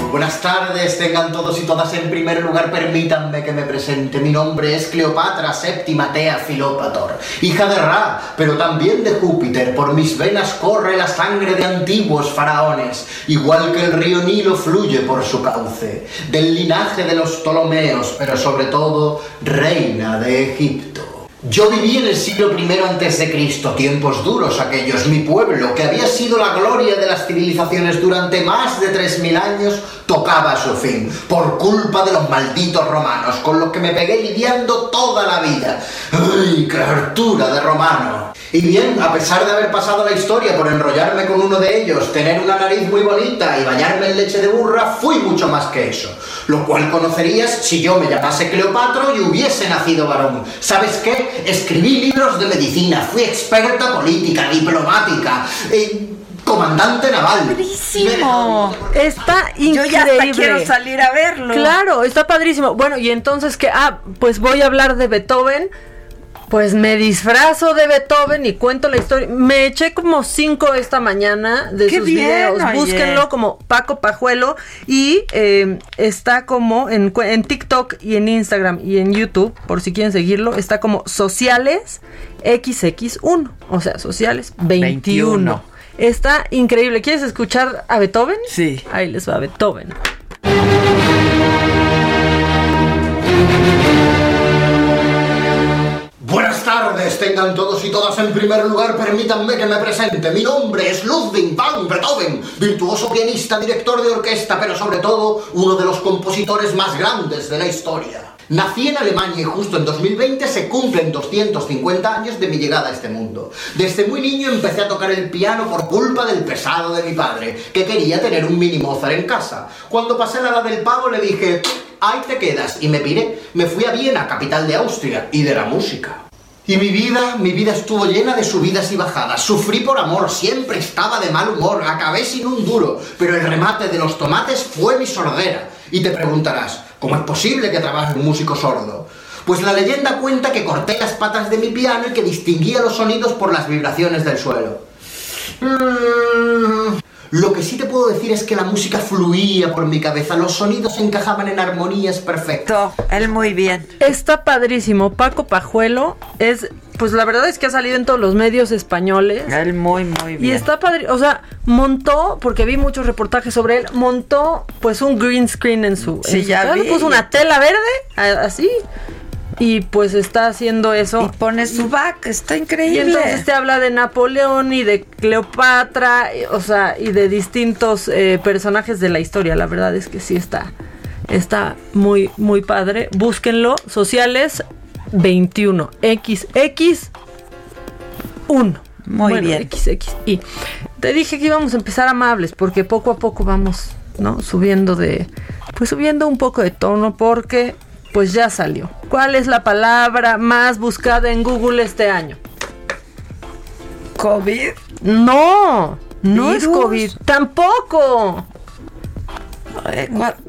Buenas tardes, tengan todos y todas. En primer lugar, permítanme que me presente. Mi nombre es Cleopatra Séptima Tea Filópator, hija de Ra, pero también de Júpiter. Por mis venas corre la sangre de antiguos faraones, igual que el río Nilo fluye por su cauce. Del linaje de los Ptolomeos, pero sobre todo, reina de Egipto. Yo viví en el siglo I antes de Cristo, tiempos duros aquellos. Mi pueblo, que había sido la gloria de las civilizaciones durante más de 3000 años, tocaba su fin, por culpa de los malditos romanos, con los que me pegué lidiando toda la vida. ¡Ay, qué hartura de romano! Y bien, a pesar de haber pasado la historia por enrollarme con uno de ellos, tener una nariz muy bonita y bañarme en leche de burra, fui mucho más que eso. Lo cual conocerías si yo me llamase Cleopatra y hubiese nacido varón. ¿Sabes qué? Escribí libros de medicina, fui experta política, diplomática, eh, comandante naval. Padrísimo. Está increíble. Yo ya hasta quiero salir a verlo. Claro, está padrísimo. Bueno, y entonces que, ah, pues voy a hablar de Beethoven. Pues me disfrazo de Beethoven y cuento la historia. Me eché como cinco esta mañana de ¡Qué sus bien, videos. oye! Búsquenlo como Paco Pajuelo y eh, está como en TikTok y en Instagram y en YouTube, por si quieren seguirlo, está como Sociales XX1, o sea, Sociales 21. 21. Está increíble. ¿Quieres escuchar a Beethoven? Sí. Ahí les va Beethoven. Buenas tardes, tengan todos y todas. En primer lugar, permítanme que me presente. Mi nombre es Ludwig van Beethoven, virtuoso pianista, director de orquesta, pero sobre todo uno de los compositores más grandes de la historia. Nací en Alemania y justo en 2020 se cumplen 250 años de mi llegada a este mundo. Desde muy niño empecé a tocar el piano por culpa del pesado de mi padre, que quería tener un mini Mozart en casa. Cuando pasé la edad del pavo le dije, ahí te quedas, y me piré. Me fui a Viena, capital de Austria, y de la música. Y mi vida, mi vida estuvo llena de subidas y bajadas. Sufrí por amor, siempre estaba de mal humor, acabé sin un duro, pero el remate de los tomates fue mi sordera. Y te preguntarás, ¿cómo es posible que trabaje un músico sordo? Pues la leyenda cuenta que corté las patas de mi piano y que distinguía los sonidos por las vibraciones del suelo. Mm, Lo que sí te puedo decir es que la música fluía por mi cabeza, los sonidos encajaban en armonías perfectas. Él muy bien. Está padrísimo. Paco Pajuelo es, pues la verdad es que ha salido en todos los medios españoles. Él muy, muy bien. Y está padre, o sea, montó, porque vi muchos reportajes sobre él, montó pues un green screen en su, Sí, en su ya casa, vi. puso una tela verde, así, y pues está haciendo eso. Y pone su back, está Y increíble. entonces te habla de Napoleón y de Cleopatra, y- o sea, y de distintos eh, personajes de la historia. La verdad es que sí está, está muy, muy padre. Búsquenlo, sociales 21, XX 1. Muy bien. XX. Y te dije que íbamos a empezar amables, porque poco a poco vamos, ¿no? Subiendo de, pues subiendo un poco de tono, porque pues ya salió. ¿Cuál es la palabra más buscada en Google este año? ¿COVID? No, no es. COVID. Tampoco.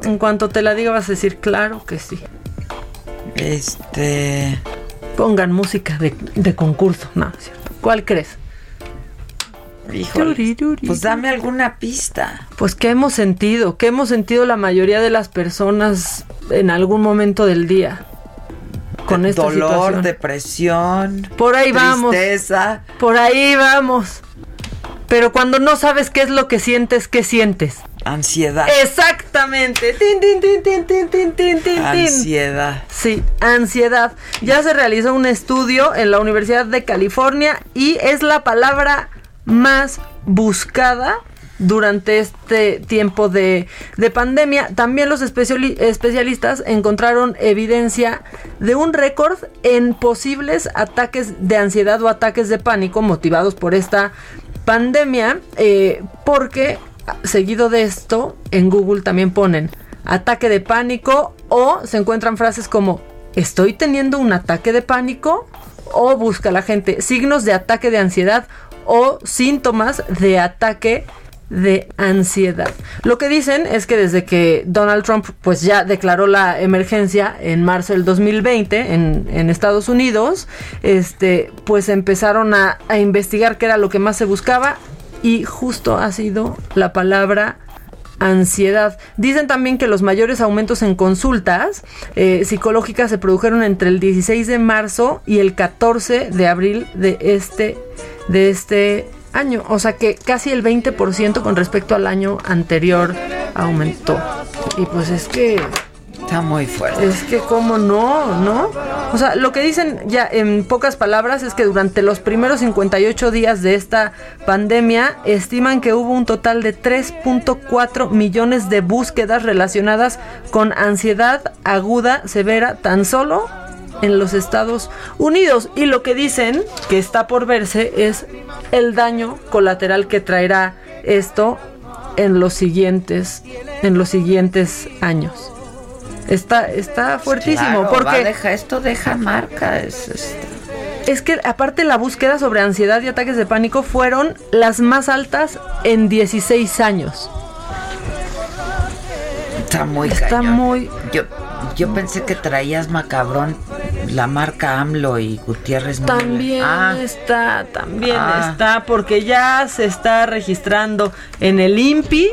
En cuanto te la diga vas a decir, claro que sí. Este. Pongan música de, de concurso. No, cierto. ¿Cuál crees? Híjole, pues dame alguna pista. Pues qué hemos sentido, qué hemos sentido la mayoría de las personas en algún momento del día. Con de esta dolor, depresión, por ahí tristeza. vamos. Tristeza. Por ahí vamos. Pero cuando no sabes qué es lo que sientes, ¿qué sientes? Ansiedad. Exactamente. Tin, tin, tin, tin, Tin, tin, tin, ansiedad. Sí, ansiedad. Ya se realizó un estudio en la Universidad de California y es la palabra más buscada durante este tiempo de, de pandemia. También los especiali- especialistas encontraron evidencia de un récord en posibles ataques de ansiedad o ataques de pánico motivados por esta pandemia, eh, porque seguido de esto en Google también ponen ataque de pánico o se encuentran frases como estoy teniendo un ataque de pánico o busca la gente signos de ataque de ansiedad o síntomas de ataque de ansiedad. Lo que dicen es que desde que Donald Trump pues ya declaró la emergencia en marzo del 2020 en, en Estados Unidos, este, pues empezaron a, a investigar qué era lo que más se buscaba y justo ha sido la palabra ansiedad. Dicen también que los mayores aumentos en consultas eh, psicológicas se produjeron entre el 16 de marzo y el 14 de abril de este, de este año. O sea que casi el 20% con respecto al año anterior aumentó. Y pues es que... Está muy fuerte. Es que cómo no, ¿no? O sea, lo que dicen ya en pocas palabras es que durante los primeros 58 días de esta pandemia estiman que hubo un total de 3.4 millones de búsquedas relacionadas con ansiedad aguda severa tan solo en los Estados Unidos. Y lo que dicen que está por verse es el daño colateral que traerá esto en los siguientes en los siguientes años. Está, está fuertísimo. Claro, porque deja, esto deja marca. Es, es- es que aparte la búsqueda sobre ansiedad y ataques de pánico fueron las más altas en 16 años. está muy Está cañón. muy- Yo, yo pensé que traías macabrón la marca AMLO y Gutiérrez. También Ah, está, también Ah. está, porque ya se está registrando en el INPI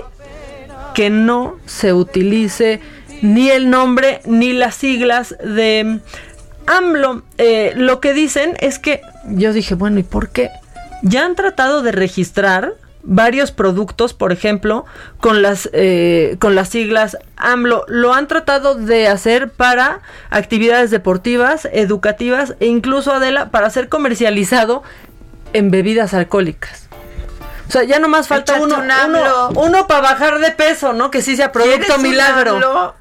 que no se utilice ni el nombre ni las siglas de AMLO. Eh, lo que dicen es que yo dije, bueno, ¿y por qué? Ya han tratado de registrar varios productos, por ejemplo, con las eh, con las siglas AMLO. Lo han tratado de hacer para actividades deportivas, educativas e incluso Adela para ser comercializado en bebidas alcohólicas. O sea, ya nomás falta uno, un uno, uno para bajar de peso, ¿no? Que sí sea ¿quieres producto un milagro. AMLO?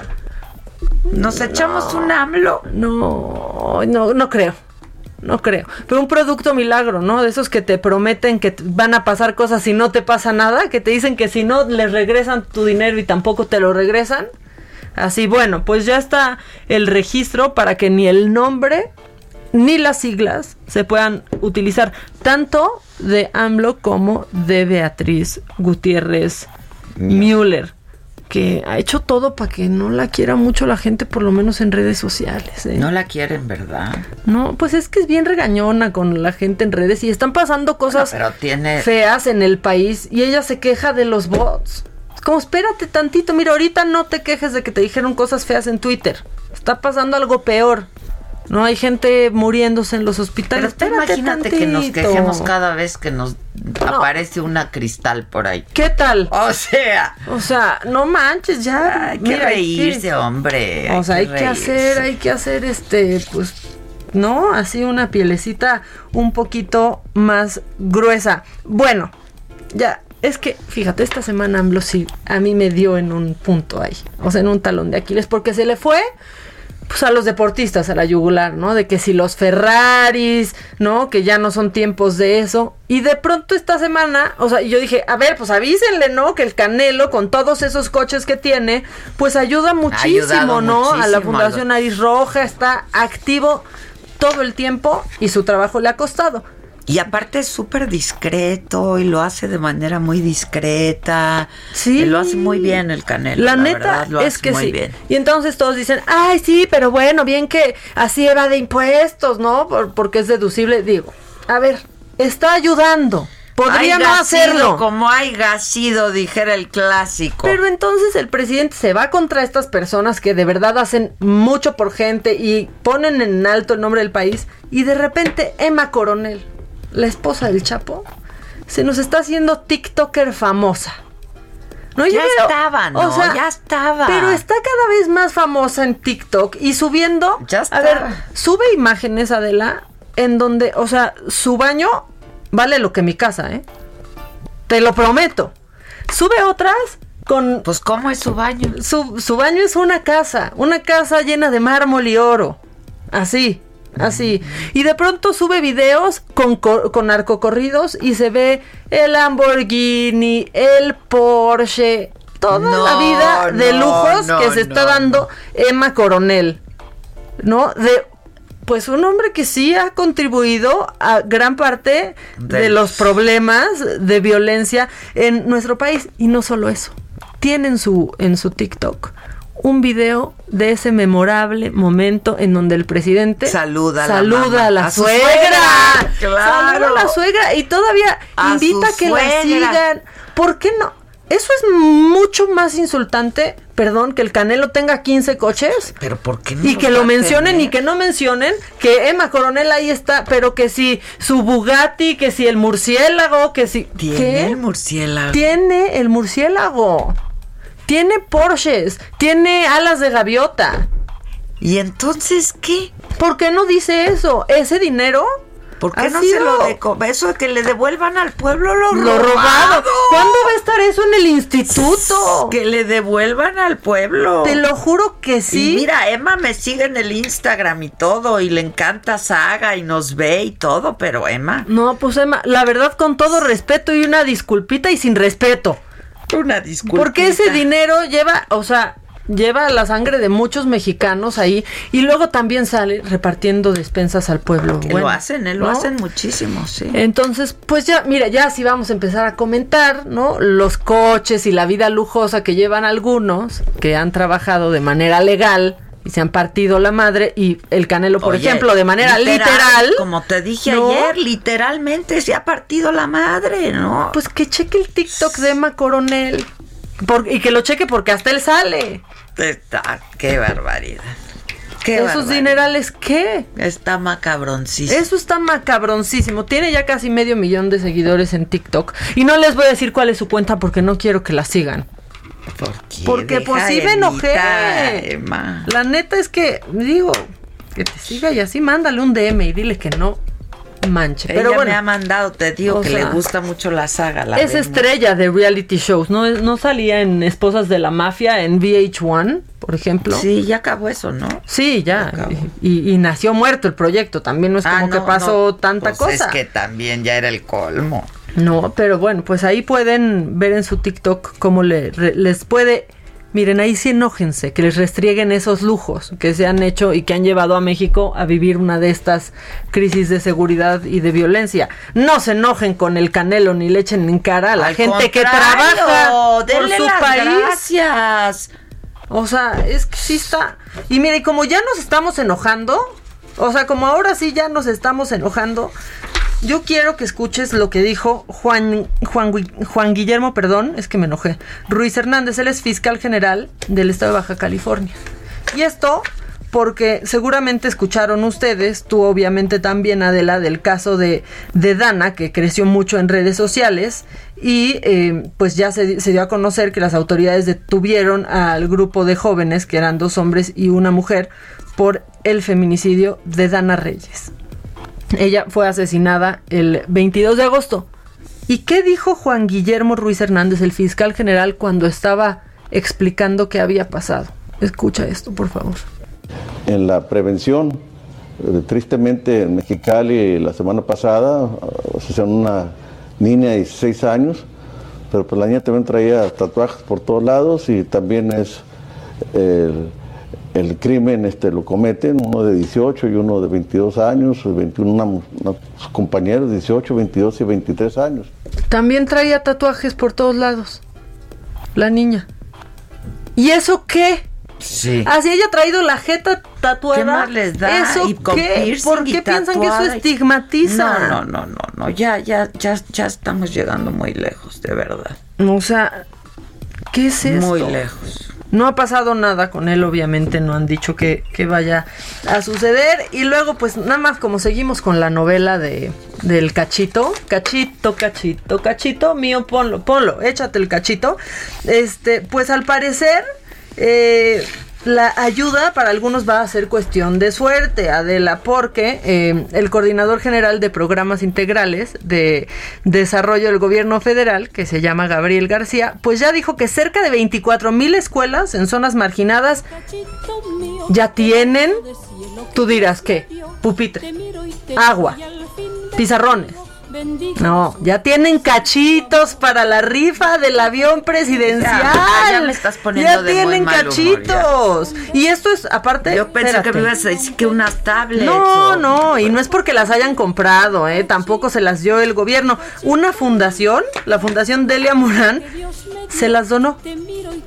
Nos echamos un AMLO. No, no, no creo. No creo. Pero un producto milagro, ¿no? De esos que te prometen que van a pasar cosas y no te pasa nada, que te dicen que si no les regresan tu dinero y tampoco te lo regresan. Así, bueno, pues ya está el registro para que ni el nombre ni las siglas se puedan utilizar tanto de AMLO como de Beatriz Gutiérrez Müller, que ha hecho todo para que no la quiera mucho la gente, por lo menos en redes sociales. ¿eh? No la quieren, ¿verdad? No, pues es que es bien regañona con la gente en redes y están pasando cosas Pero tiene. feas en el país y ella se queja de los bots. Es como, espérate tantito, mira, ahorita no te quejes de que te dijeron cosas feas en Twitter. Está pasando algo peor. No hay gente muriéndose en los hospitales. Pero imagínate que nos quejemos cada vez que nos aparece una cristal por ahí. ¿Qué tal? O sea, O sea, no manches, ya. hay que mira, reírse, hombre. O sea, hay que hacer, hay que hacer este, pues, ¿no? Así una pielecita un poquito más gruesa. Bueno, ya, es que, fíjate, esta semana AMLO sí, a mí me dio en un punto ahí, o sea, en un talón de Aquiles, porque se le fue, pues, a los deportistas a la yugular, ¿no? De que si los Ferraris, ¿no? Que ya no son tiempos de eso. Y de pronto esta semana, o sea, yo dije, a ver, pues avísenle, ¿no? Que el Canelo, con todos esos coches que tiene, pues ayuda muchísimo, ¿no? a la Fundación Aris Roja, está activo todo el tiempo y su trabajo le ha costado. Y aparte es súper discreto y lo hace de manera muy discreta. Sí. Y lo hace muy bien el Canelo. La, La, neta verdad, lo es hace que muy sí. bien. Y entonces todos dicen, ay, sí, pero bueno, bien que así evade impuestos, ¿no? Por- porque es deducible. Digo, a ver, está ayudando. Podría no hacerlo. como haya sido, dijera el clásico. Pero entonces el presidente se va contra estas personas que de verdad hacen mucho por gente y ponen en alto el nombre del país y de repente Emma Coronel, la esposa del Chapo, se nos está haciendo TikToker famosa. No, Ya estaba, ¿no? Ya estaba. Pero está cada vez más famosa en TikTok y subiendo. Ya A está. ver, sube imágenes, Adela, en donde, o sea, su baño vale lo que mi casa, ¿eh? Te lo prometo. Sube otras con. Pues, ¿cómo es su baño? Su, su baño es una casa, una casa llena de mármol y oro. Así, así. Y de pronto sube videos con, co- con narcocorridos y se ve el Lamborghini, el Porsche, toda No, la vida de no, lujos no, que se está dando Emma Coronel. ¿No? De. Pues un hombre que sí ha contribuido a gran parte de, De- los problemas de violencia en nuestro país. Y no solo eso. Tiene en su, en su TikTok un video de ese memorable momento en donde el presidente Saluda a la saluda mamá, a la a su suegra. suegra, claro. Saluda a la suegra y todavía A invita a que la sigan. ¿Por qué no? Eso es mucho más insultante, perdón, que el Canelo tenga 15 coches. Pero ¿por qué no Y que lo mencionen tener? y que no mencionen que Emma Coronel ahí está, pero que si su Bugatti, que si el murciélago, que si... Tiene ¿Qué? el murciélago. Tiene el murciélago. Tiene Porsches, tiene alas de gaviota. ¿Y entonces qué? ¿Por qué no dice eso? Ese dinero ¿Por qué ha no se lo de eso que le devuelvan al pueblo lo, lo robado. ¿Cuándo va a estar eso en el instituto? Que le devuelvan al pueblo. Te lo juro que sí. Y mira, Emma me sigue en el Instagram y todo, y le encanta Saga y nos ve y todo, pero Emma. No, pues Emma, la verdad con todo respeto y una disculpita y sin respeto. Una disculpa. Porque ese dinero lleva, o sea, lleva la sangre de muchos mexicanos ahí y luego también sale repartiendo despensas al pueblo. Bueno, lo hacen, ¿eh? lo hacen muchísimo, sí. Entonces, pues ya, mira, ya sí vamos a empezar a comentar, ¿no? Los coches y la vida lujosa que llevan algunos que han trabajado de manera legal y se han partido la madre y el Canelo, por Oye, ejemplo, de manera literal. Como te dije ¿no? ayer, literalmente se ha partido la madre, ¿no? Pues que cheque el TikTok de Emma Coronel. Por- y que lo cheque porque hasta él sale. Está, qué barbaridad. Qué Esos barbaridad. dinerales, ¿qué? Está macabroncísimo. Eso está macabroncísimo. Tiene ya casi medio millón de seguidores en TikTok. Y no les voy a decir cuál es su cuenta porque no quiero que la sigan. ¿Por qué? Porque pues Deja sí me enojé. Emma. La neta es que, digo, que te siga y así mándale un DM y dile que no manche. Ella Pero bueno, me ha mandado, te digo que sea, le gusta mucho la saga. La es estrella de reality shows. ¿No, no salía en Esposas de la Mafia en VH1, por ejemplo? Sí, ya acabó eso, ¿no? Sí, ya. Y, y nació muerto el proyecto. También no es como Ah, que no, pasó no, tanta pues cosa. Es que también ya era el colmo. No, pero bueno, pues ahí pueden ver en su TikTok cómo le, re- les puede... Miren, ahí sí enójense, que les restrieguen esos lujos que se han hecho y que han llevado a México a vivir una de estas crisis de seguridad y de violencia. No se enojen con el canelo ni le echen en cara a la Al gente que trabaja por su las país. gracias. O sea, es que sí está. Y mire, como ya nos estamos enojando, o sea, como ahora sí ya nos estamos enojando, yo quiero que escuches lo que dijo Juan, Juan, Juan Guillermo, perdón, es que me enojé. Ruiz Hernández, él es fiscal general del estado de Baja California. Y esto porque seguramente escucharon ustedes, tú obviamente también, Adela, del caso de, de Dana, que creció mucho en redes sociales, y eh, pues ya se dio a conocer que las autoridades detuvieron al grupo de jóvenes, que eran dos hombres y una mujer, por el feminicidio de Dana Reyes. Ella fue asesinada el 22 de agosto. ¿Y qué dijo Juan Guillermo Ruiz Hernández, el fiscal general, cuando estaba explicando qué había pasado? Escucha esto, por favor. en la prevención. Eh, Tristemente en Mexicali la semana pasada asesinaron una niña de 16 años, pero pues la niña también traía tatuajes por todos lados y también es el crimen este lo cometen uno de 18 y uno de 22 años, 21 una- unos compañeros 18, 22 y 23 años. También traía tatuajes por todos lados. La niña. ¿Y eso qué? Sí. Así ella ha traído la jeta tatuada. ¿Qué más les da? ¿Eso Y con qué? ¿Por y qué piensan que eso estigmatiza? No, no, no, no, no, ya, ya, ya, ya estamos llegando muy lejos, de verdad. O sea, ¿qué es esto? Muy lejos. No ha pasado nada con él, obviamente, no han dicho que, que vaya a suceder. Y luego, pues nada más como seguimos con la novela de del cachito, cachito, cachito, cachito, mío, ponlo, ponlo, échate el cachito. Este, pues al parecer, eh, la ayuda para algunos va a ser cuestión de suerte, Adela, porque eh, el coordinador general de programas integrales de desarrollo del gobierno federal, que se llama Gabriel García, pues ya dijo que cerca de 24 mil escuelas en zonas marginadas ya tienen, tú dirás qué, pupitre, agua, pizarrones. No, ya tienen cachitos para la rifa del avión presidencial. Ya, ya me estás poniendo Ya de muy tienen mal humor, cachitos. Y esto es, aparte. Yo pensé espérate. que me ibas a decir que unas tablets. No, o- no, y no es porque las hayan comprado, ¿eh? tampoco se las dio el gobierno. Una fundación, la Fundación Delia Morán, se las donó.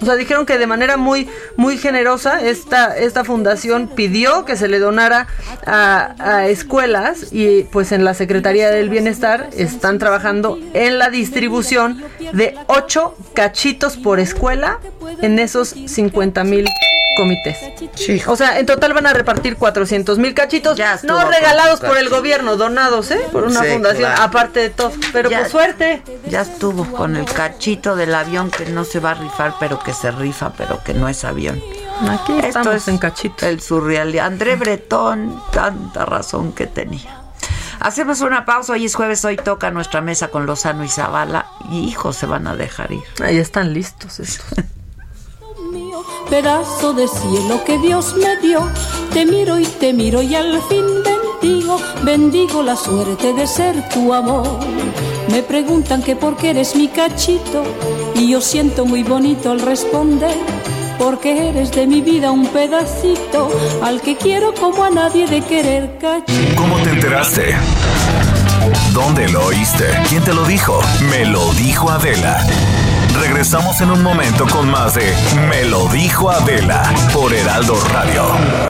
O sea, dijeron que de manera muy, muy generosa esta, esta fundación pidió que se le donara a, a escuelas y pues en la Secretaría del Bienestar están trabajando en la distribución de ocho cachitos por escuela en esos 50 mil comités. O sea, en total van a repartir 400 mil cachitos, no regalados por el gobierno, donados, ¿eh? Por una Sí, fundación, claro. aparte de todo. Pero pues suerte. Ya estuvo con el cachito del avión que no se va a rifar, pero que se rifa, pero que no es avión. Aquí Esto estamos es en cachito. El surreal. André Bretón, tanta razón que tenía. Hacemos una pausa. Hoy es jueves, hoy toca nuestra mesa con Lozano y Zavala. Y hijos se van a dejar ir. Ahí están listos estos. pedazo de cielo que Dios me dio. Te miro y te miro y al fin bendigo, bendigo la suerte de ser tu amor. Me preguntan que por qué eres mi cachito y yo siento muy bonito al responder. Porque eres de mi vida un pedacito al que quiero como a nadie de querer cachito. ¿Cómo te enteraste? ¿Dónde lo oíste? ¿Quién te lo dijo? Me lo dijo Adela. Regresamos en un momento con más de Me lo dijo Adela por Heraldo Radio.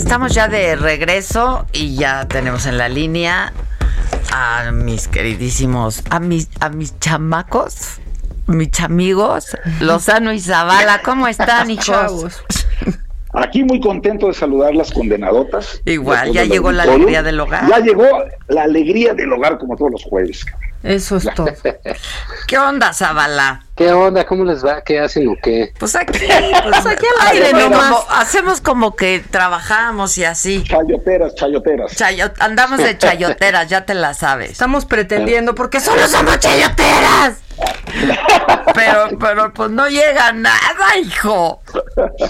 Estamos ya de regreso y ya tenemos en la línea a mis queridísimos, a mis, a mis chamacos, mis chamigos, Lozano y Zavala. ¿Cómo están, hijos? Aquí muy contento de saludar las condenadotas. Igual, ya llegó la alegría del hogar. Ya llegó la alegría del hogar como todos los jueves. Eso es todo. ¿Qué onda, Zavala? ¿Qué onda? ¿Cómo les va? ¿Qué hacen o qué? Pues aquí, pues aquí al aire Hacemos nomás. como- hacemos como que trabajamos y así. Chayoteras, chayoteras. Chayo- andamos de chayoteras, ya te la sabes. Estamos pretendiendo porque solo somos chayoteras. Pero, pero pues no llega nada, hijo.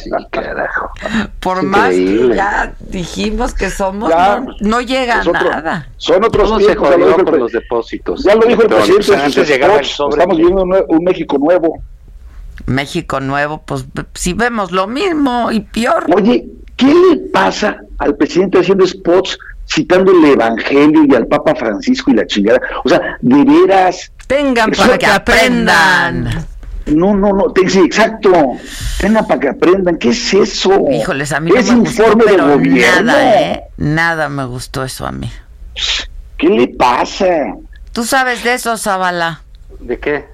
Sí, carajo. Por más que ya dijimos que somos, Ya, no, no llega otro- nada. Son otros ¿Cómo se tiempos, ya lo jodió dijo el con los depósitos? Ya lo dijo el presidente. pues, antes llegaba el sobre. Estamos viviendo un México nuevo. México nuevo, pues si vemos lo mismo y peor. Oye, ¿qué le pasa al presidente haciendo spots citando el Evangelio y al Papa Francisco y la chingada? O sea, de veras. Tengan para que aprendan. No, no, no, te- sí, exacto. Tengan para que aprendan. ¿Qué es eso? Híjoles, a mí no es gustó, informe de pero gobierno. nada, ¿eh? Nada me gustó eso a mí. ¿Qué le pasa? ¿Tú sabes de eso, Zavala? ¿De qué?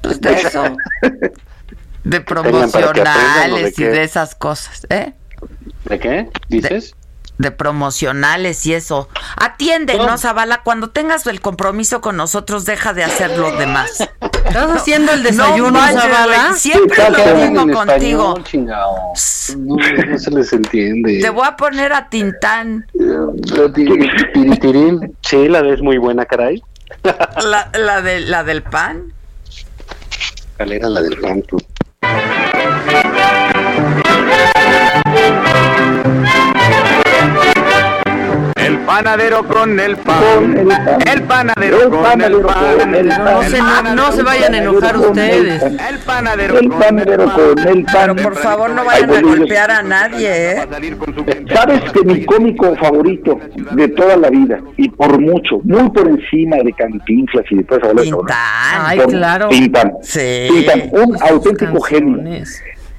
Pues de eso. De tengan para que aprendan, ¿o de promocionales y de esas cosas, ¿eh? ¿De qué? ¿Dices? De promocionales y eso. Atiéndenos, Zavala, cuando tengas el compromiso con nosotros, deja de hacer lo demás. ¿Estás haciendo el desayuno, No manches, Zavala? Siempre ¿Qué lo en contigo. español? No, no se les entiende. Te voy a poner a Tintán. Sí, la ves muy buena, caray. La, la, de, la del pan. ¿Cuál era la del pan? tú? Panadero con el pan, el panadero con el pan, No se, no, no se vayan a enojar ustedes. el panadero El panadero con el pan. Por favor, no vayan a golpear a nadie, ¿eh? Sabes que mi cómico favorito de toda la vida, y por mucho, muy por encima de Cantinflas y de toda esa bola de cabrones, Ay, claro. Tintán. Sí. Tintán, un auténtico genio.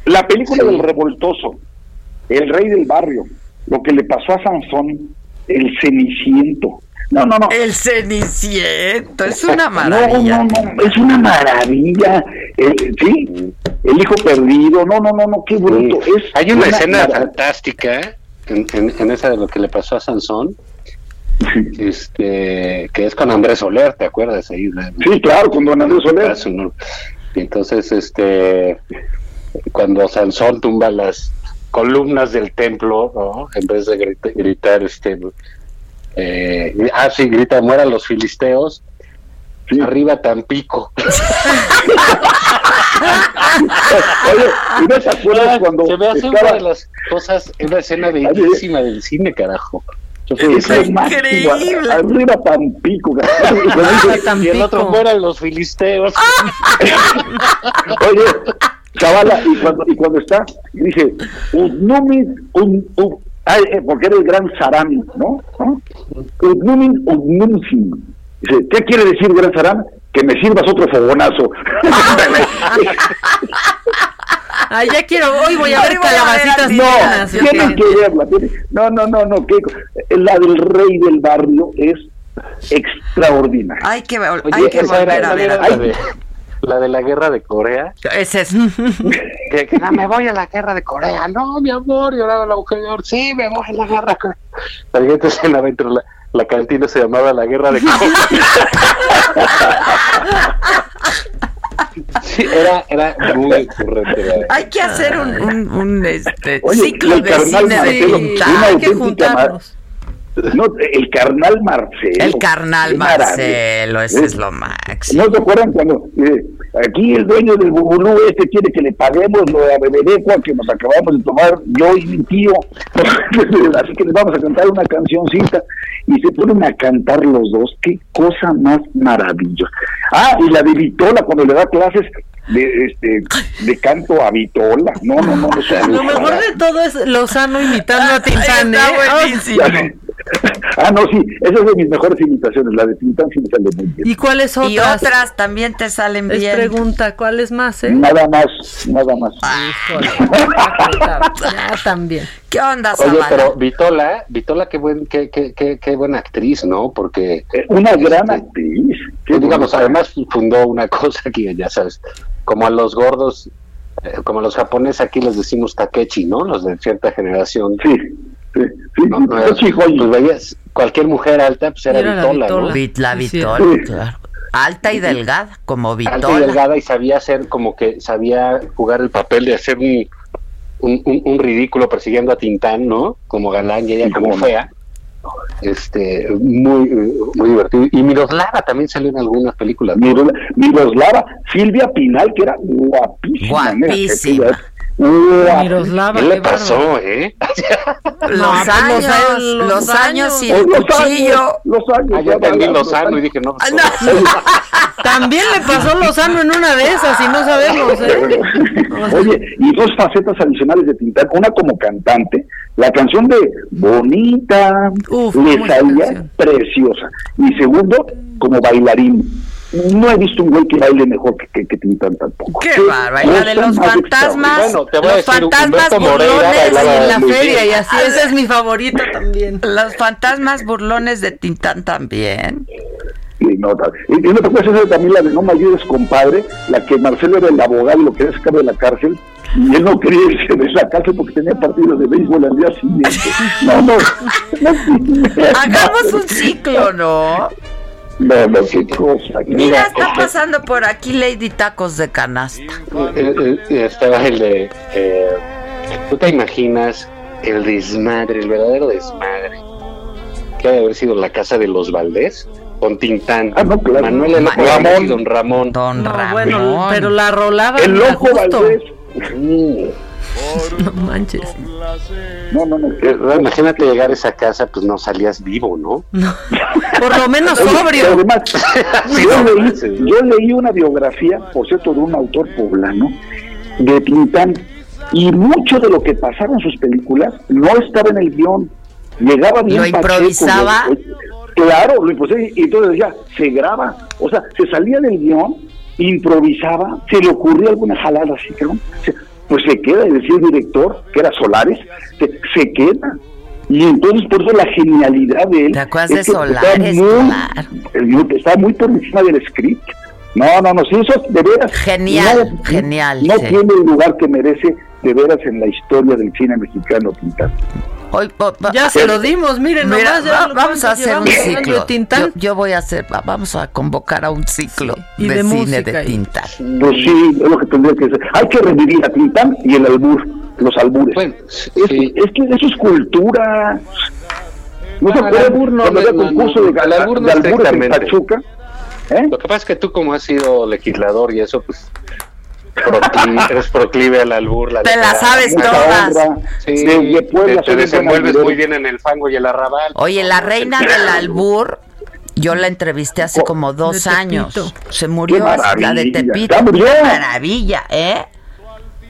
La película del revoltoso, El rey del barrio, lo que le pasó a Sansón, El ceniciento. No, no, no. El ceniciento, es una maravilla. No, no, no, es una maravilla. El- sí, el hijo perdido. No, no, no, no, qué bruto. Es Hay una escena maravilla. fantástica en, en- en esa de lo que le pasó a Sansón, este, que es con Andrés Soler, ¿te acuerdas? Ahí, Sí, claro, con don Andrés Soler. Y entonces, este, cuando Sansón tumba las columnas del templo, ¿no? En vez de grita- gritar, este, eh, ah, sí, grita, mueran los filisteos, arriba Tampico. Oye, ¿y no te acuerdas cuando Se me hace estaba- una de las cosas, una escena bellísima del cine, carajo. Es el máximo, Arriba Tampico. Y el otro mueran los filisteos. Oye, chavala, y cuando, y cuando está, dice, Udnumin, un, un- ay, eh, porque era el gran Saram, ¿no? ¿No? Udnumin, Udnumsin. Dice, ¿qué quiere decir gran Saram? Que me sirvas otro fogonazo. Ay, ya quiero, hoy voy a ver calabacitas No, tienen que verla. tienen- No, no, no, no. que- la del rey del barrio es extraordinaria. Hay que, Oye, hay que volver a ver. La, de, la la guerra de Corea. Ese es. Que, que, "No, me voy a la guerra de Corea. No, mi amor, lloraba la mujer. Sí, me voy a la guerra. de Corea". La siguiente escena dentro la, la cantina se llamaba la guerra de Corea. sí, era, era muy ocurrente. la- Hay que hacer un, un, un, este, Oye, ciclo de cine de Hay que juntarnos. No, el carnal Marcelo. El carnal. Marcelo, ese es lo máximo. ¿No se acuerdan cuando eh, aquí el dueño del bubulú este quiere que le paguemos lo de Beberecua que nos acabamos de tomar yo y mi tío? Así que les vamos a cantar una cancioncita y se ponen a cantar los dos. Qué cosa más maravillosa. Ah, y la de Vitola cuando le da clases de este de canto a Vitola. No, no, no. no sea, Lo mejor de todo es Lozano imitando a Tintán, ¿eh? Está buenísimo. Ah, no, sí, esa es de mis mejores imitaciones. La de Tintán sí me sale muy bien. ¿Y cuáles otras? Y otras también te salen Es bien. pregunta, ¿cuáles más, eh? Nada más, nada más. Ya también. ¿Qué onda, Oye, pero Vitola, Vitola, qué, buen, qué, qué, qué, qué buena actriz, ¿no? Porque... Eh, Una gran actriz. pues, digamos, además fundó una cosa que ya sabes, como a los gordos, eh, como a los japoneses aquí les decimos takechi, ¿no? Los de cierta generación. Sí, sí, sí. No, no, Takechi Hoyi. pues veías, cualquier mujer alta, pues era, Era la Vitola, ¿no? Vitola. La sí. Vitola, claro. Alta y delgada, como Alta y Vitola. delgada y sabía hacer como que sabía jugar el papel de hacer un, un, un- un ridículo persiguiendo a Tintán, ¿no? Como galán y ella como fea. Este, muy, muy divertido. Y Miroslava también salió en algunas películas. Miroslava, Silvia Pinal, que era guapísima. mira, Guapísima. Miroslava, ¿Qué le qué pasó, eh? Los No, pues, años, los años, los años y el los cuchillo. años, los años. Ah, ya entendí Lozano los y dije, no, pues, Ah. También le pasó Lozano en una de esas y no sabemos, ¿eh? Oye, y dos facetas adicionales de Tintán, una como cantante, la canción de Bonita, Uf, le salía preciosa, y segundo, como bailarín. No he visto un güey que baile mejor que, que, que Tintán tampoco. Qué bárbaro. Y la de los fantasmas. Bueno, te voy a los decir, fantasmas burlones en la feria y así, esa es mi favorita también. Los fantasmas burlones de Tintán también. Sí, no, y, y no te puedes hacer también la de No me ayudes, compadre, la que Marcelo era el abogado y lo quería sacar de la cárcel, y él no quería irse de la cárcel porque tenía partidos de béisbol al día siguiente. No, no, no, Hagamos un ciclo, ¿no? No, no, qué cosa. Mira, cosa. está pasando por aquí Lady Tacos de Canasta. Eh, eh, eh, estaba el de. eh, ¿Tú te imaginas el desmadre, el verdadero desmadre? Que ha de haber sido la casa de los Valdés con Tintán. Ah, no, claro. Manuel L. Ramón. Don Ramón. Don No, Ramón. bueno, pero la rolaba El loco. Mm. No manches. No, no, no. Imagínate llegar a esa casa, pues no salías vivo, ¿no? Por lo menos sobrio. pero además, yo, leí, yo leí una biografía, por cierto, de un autor poblano, de Tintán, y mucho de lo que pasaron sus películas no estaba en el guion. Llegaba bien ¿Lo Pacheco, improvisaba? lo- claro, lo improvisaba, y entonces decía, se graba. O sea, se salía del guion, improvisaba, se le ocurría alguna jalada así, se- pues se queda, y decía el director, que era Solares, se, se queda. Y entonces por eso la genialidad de él. ¿Te acuerdas es de que Solares? Está muy, está muy por encima del script. No, no, no, sí, eso de veras. Genial, no- genial, No sí. tiene el lugar que merece de veras en la historia del cine mexicano Tintán. Hoy, po- Ya se lo dimos, miren, Mira, nomás ya va- lo vamos a hacer un ciclo. de Tintán. Yo, yo voy a hacer, va- vamos a convocar a un ciclo y de, de cine de Tintán. Pues sí, es lo que tendría que ser. Hay que revivir a Tintán y el albur, los albures. es, es que eso es cultura. ¿No se Bueno, el acuerdan albur no- cuando había no- no- concurso no, de, el albur no de albures en. Pachuca? Lo que pasa es que tú como has sido legislador y eso, pues proclive, eres proclive al albur. La Te la sabes todas. Sí, te, te desenvuelves muy bien en el fango y el arrabal. Oye, la reina del albur, yo la entrevisté hace como dos años. Se murió, la de. Tepito. Maravilla, ¿eh?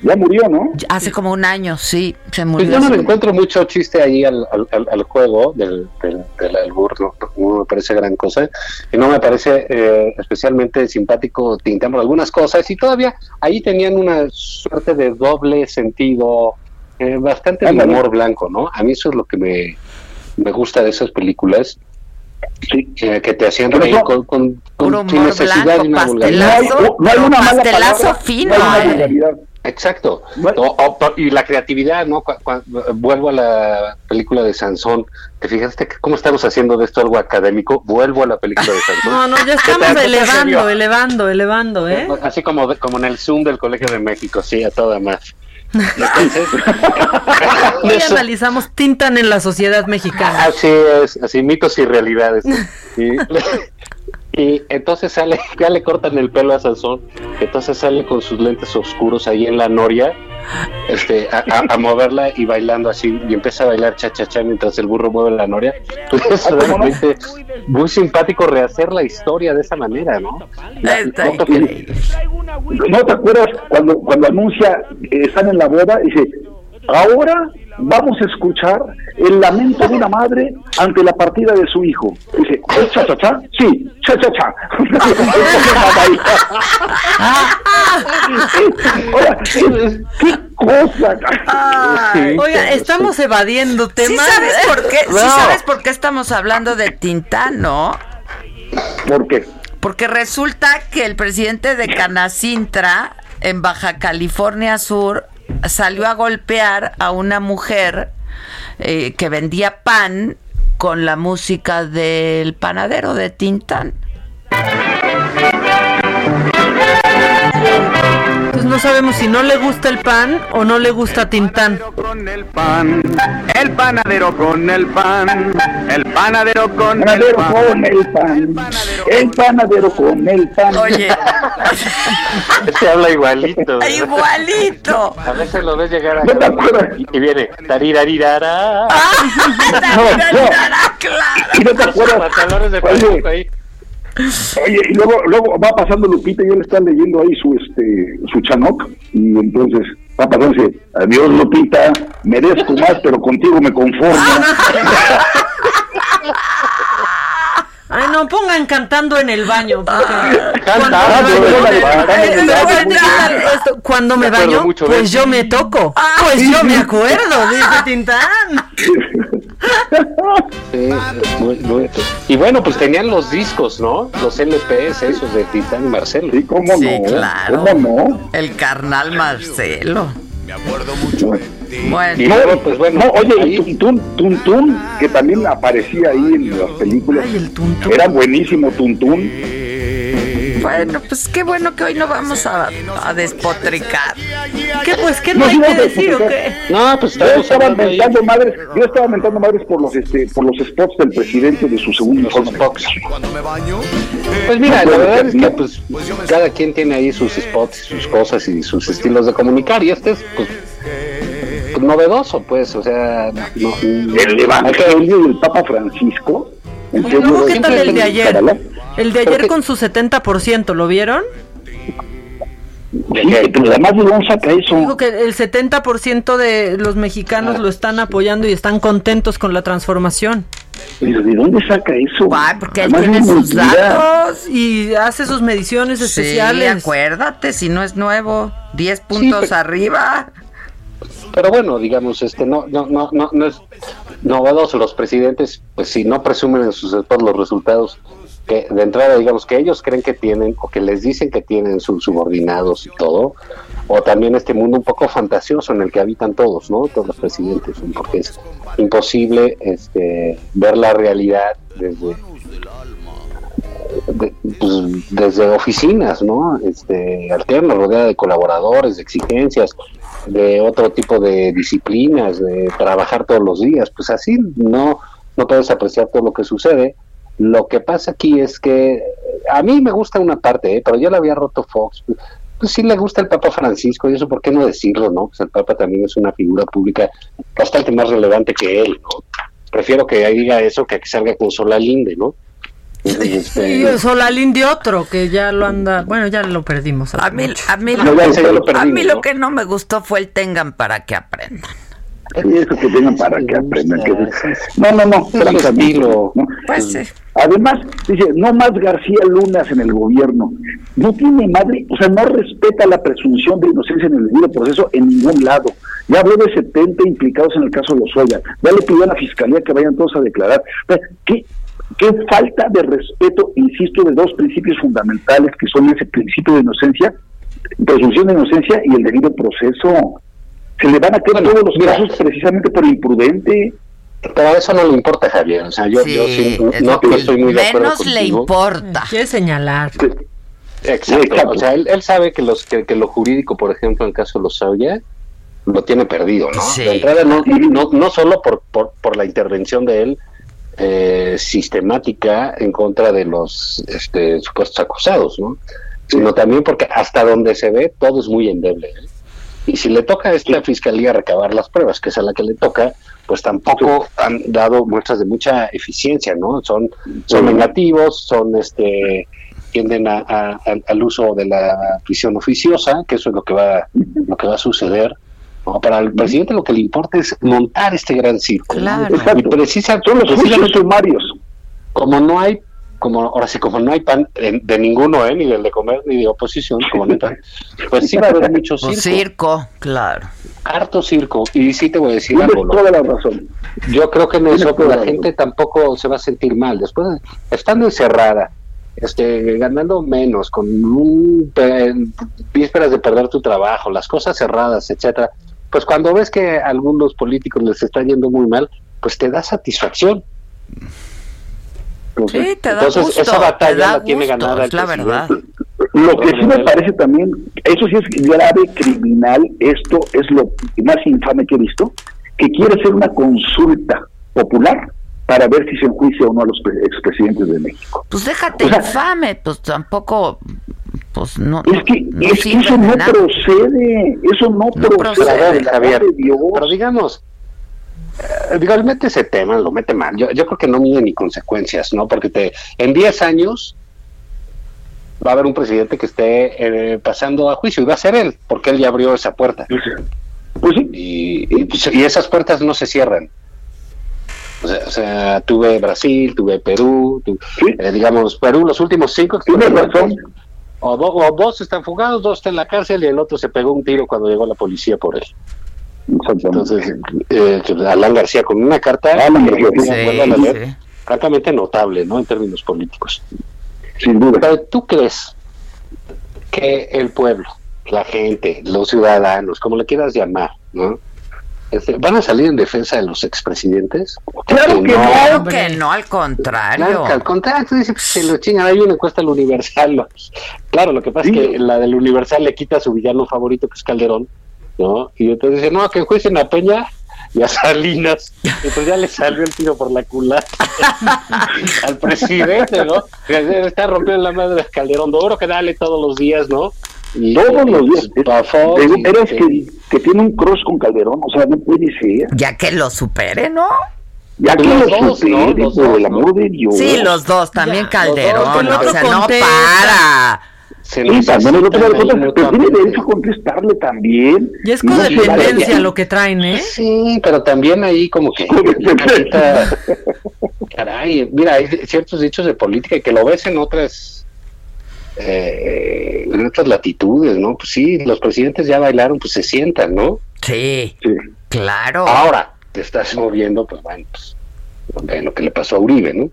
Ya murió, ¿no? Hace como un año, sí, se Pues murió. yo no le encuentro mucho chiste ahí al, al, al- juego del, del, del albur, no, no me parece gran cosa, y no me parece eh, especialmente simpático Tintán por algunas cosas, y todavía ahí tenían una suerte de doble sentido, eh, bastante de humor blanco, ¿no? A mí eso es lo que me, me gusta de esas películas, eh, que te hacían reír eso- con, con, con sin necesidad blanco, de una pastelazo, vulgaridad. No hay una mala palabra, fino, no hay una ¿eh? vulgaridad. Exacto. O- o- o- y la creatividad, ¿no? Cu- vuelvo a la película de Sansón. ¿Te fijaste que cómo estamos haciendo de esto algo académico? Vuelvo a la película de Sansón. No, no, ya ¿Qué estamos elevando, elevando, elevando, ¿eh? Así como, de- como en el Zoom del Colegio de México, sí, a toda más. Entonces, Hoy analizamos Tintan en la sociedad mexicana. Así es, así mitos y realidades. Y, y entonces sale, ya le cortan el pelo a Sansón, entonces sale con sus lentes oscuros ahí en la noria, este, a, a- a moverla y bailando así, y empieza a bailar cha cha cha mientras el burro mueve la noria. Pues es realmente muy simpático rehacer la historia de esa manera, ¿no? La- que-. ¿No te acuerdas cuando, cuando anuncia, eh, están en la boda y dice, ahora vamos a escuchar el lamento de una madre ante la partida de su hijo? Dice, ¿es cha cha cha? Sí, cha cha cha. Ahora, ¿Qué cosa? Ay, Oiga, estamos evadiendo ¿Sí temas. sabes por qué? ¿Sí sabes por qué estamos hablando de Tintán, no? ¿Por qué? Porque resulta que el presidente de Canacintra en Baja California Sur salió a golpear a una mujer eh, que vendía pan con la música del panadero de Tintán. No sabemos si no le gusta el pan o no le gusta Tintán. pan, el panadero con el pan, el panadero con el Panadero pan. con el pan, el panadero con el pan. Oye, Se habla igualito. ¿verdad? igualito. A veces lo ves llegar a ¿No te acuerdas? y, viene tarirarirara. No, no. ¿Y no te acuerdas? Pantalones de Oye, Pachuca ahí. Oye, y luego, luego va pasando Lupita y él está leyendo ahí su este su chanoc y entonces va pasando y dice, adiós Lupita, merezco más, pero contigo me conformo. Ay, no, pongan cantando en el baño. porque cuando, Cantando me baño- pues yo me toco. Pues yo me acuerdo, dice Tintán. Sí, muy- muy- Y bueno, pues tenían los discos, ¿no? Los LPs esos de Titán y Marcelo. Sí, cómo Sí, no, claro. cómo no. El carnal Marcelo. Bueno, Y luego, pues bueno, No, oye, y Tuntún, Tuntún, que también aparecía ahí en las películas. Ay, el Tuntún. Era buenísimo Tuntún. Bueno, pues qué bueno que hoy no vamos a, a despotricar. ¿Qué pues qué no No, hay que decir o pues, qué? No, pues Yo estaba mentando madres, yo estaba mentando madres por los este, por los spots del presidente de su segundo informe. Pues mira, la verdad es que pues cada quien tiene ahí sus spots, sus cosas y sus estilos de comunicar y este es pues novedoso, pues, o sea, no, El Evangelio del Papa Francisco. ¿Y luego qué tal el de ayer? El de ayer con su 70%, ¿lo vieron? Sí, pero además de dónde saca eso. Digo que el 70% de los mexicanos lo están apoyando y están contentos con la transformación. Pero ¿De dónde saca eso? porque él tiene sus mentira. datos. Y hace sus mediciones Sí, especiales. acuérdate, si no es nuevo, 10 puntos pero- arriba. Pero bueno, digamos, este no, no, no, no, no es novedoso. Los presidentes, pues si no presumen en sus después los resultados que de entrada, digamos, que ellos creen que tienen o que les dicen que tienen sus subordinados y todo, o también este mundo un poco fantasioso en el que habitan todos, ¿no? Todos los presidentes, porque es imposible este, ver la realidad desde de- pues, desde oficinas, ¿no? Este, alternas, rodeada de colaboradores, de exigencias, de otro tipo de disciplinas, de trabajar todos los días, pues así no, no puedes apreciar todo lo que sucede. Lo que pasa aquí es que a mí me gusta una parte, ¿eh? pero ya la había roto Fox. Pues sí le gusta el Papa Francisco y eso, ¿por qué no decirlo, no? Pues el Papa también es una figura pública bastante más relevante que él, ¿no? Prefiero que diga eso que que salga con Solalinde, ¿no? Este, Y Solalín de otro, que ya lo anda. Bueno, ya lo perdimos. A mí, a mí, No, lo que no me gustó fue el tengan para que aprendan. Sí, eso que tengan para que aprendan. Que... No, no, no. Francamente. ¿no? Pues. Además, dice, no más García Lunas en el gobierno. No tiene madre, o sea, no respeta la presunción de inocencia en el debido proceso en ningún lado. Ya habló de 70 implicados en el caso de Lozoya. Ya le pidió a la fiscalía que vayan todos a declarar. O sea, ¿Qué, qué falta de respeto, insisto, de dos principios fundamentales que son ese principio de inocencia, presunción de inocencia y el debido proceso. Se le van a caer todos los mira. casos precisamente por imprudente. Pero eso no le importa, Javier. O sea, yo, yo sí, no, no estoy muy de acuerdo menos le importa. Quiere señalar. Exacto. Exacto. O sea, él, él sabe que, los, que, que lo jurídico, por ejemplo, en el caso de los Sauya, lo tiene perdido, ¿no? Sí. De entrada, no, no, no solo por, por, por la intervención de él eh, sistemática en contra de los este, supuestos acusados, ¿no? Sino también porque hasta donde se ve todo es muy endeble. ¿eh? Y si le toca a esta fiscalía recabar las pruebas, que es a la que le toca, pues tampoco han dado muestras de mucha eficiencia, ¿no? Son, son negativos, son este tienden a, a- al- uso de la prisión oficiosa, que eso es lo que va, lo que va a suceder. ¿no? Para el presidente lo que le importa es montar este gran circo. Claro. Y precisa, Son los juicios sumarios. como no hay, como ahora sí, como no hay pan de, de ninguno, ¿eh? ni del de comer ni de oposición, como no hay pan, pues sí va a haber mucho circo, Pues circo, claro. harto circo. Y sí te voy a decir algo, la razón. Yo creo que en eso la gente tampoco se va a sentir mal. Después, estando encerrada, este, ganando menos, con un, vísperas de perder tu trabajo, las cosas cerradas, etcétera, pues cuando ves que a algunos políticos les está yendo muy mal, pues te da satisfacción. Sí, te da Entonces, gusto. esa batalla te da la tiene ganada el es la verdad. Lo que sí me parece también, eso sí es grave, criminal, esto es lo más infame que he visto, que quiere hacer una consulta popular para ver si se enjuicia o no a los pre- expresidentes de México. Pues déjate O sea, infame, pues tampoco, pues no. Es que, no es que eso no nada. procede, eso no, No procede. procede, por el amor Javier. de Dios. Pero digamos, eh, mete ese tema, lo mete mal. Yo, yo creo que no mide ni consecuencias, ¿no? Porque te, en 10 años va a haber un presidente que esté eh, pasando a juicio y va a ser él, porque él ya abrió esa puerta. Pues sí. Y, y, pues, y esas puertas no se cierran. O sea, o sea, tuve Brasil, tuve Perú, tu- eh, digamos, Perú, los últimos cinco. Razón. O, do- o dos están fugados, dos están en la cárcel y el otro se pegó un tiro cuando llegó la policía por él. Entonces, eh, que Alan García con una carta, Alan que García, vuelvan sí, a leer, sí. francamente notable, ¿no? En términos políticos. Sin duda. Pero tú crees que el pueblo, la gente, los ciudadanos, como le quieras llamar, ¿no? Este, ¿Van a salir en defensa de los expresidentes? Claro que no. Claro que no, al contrario. Claro que al contrario, tú dices, pues, se lo chingan, hay una encuesta al Universal. Claro, lo que pasa es que la del Universal le quita a su villano favorito, que es Calderón, ¿no? Y entonces dice, no, que enjuicien a Peña y a Salinas. Entonces ya le salió el tiro por la culata al presidente, ¿no? Está rompiendo la madre de Calderón, duro que dale todos los días, ¿no? Y- Todos los días. y pa' Fox, De y- veras que, que tiene un cross con Calderón, o sea, no puede ser. Ya que lo supere, ¿no? Ya que Los lo dos, supere, ¿no? Los por dos, el amor de Dios. Sí, los dos, también Ya, los Calderón, dos, o sea, no para. Se Sí, también el otro pero tiene derecho a contestarle también. Y es codependencia lo que traen, ¿eh? Sí, pero también ahí como que... ahorita- caray, mira, hay ciertos dichos de política que lo ves en otras... eh, en otras latitudes, ¿no? Pues sí, los presidentes ya bailaron, pues se sientan, ¿no? Sí, Sí. claro. Ahora te estás moviendo, pues bueno, pues lo que le pasó a Uribe, ¿no?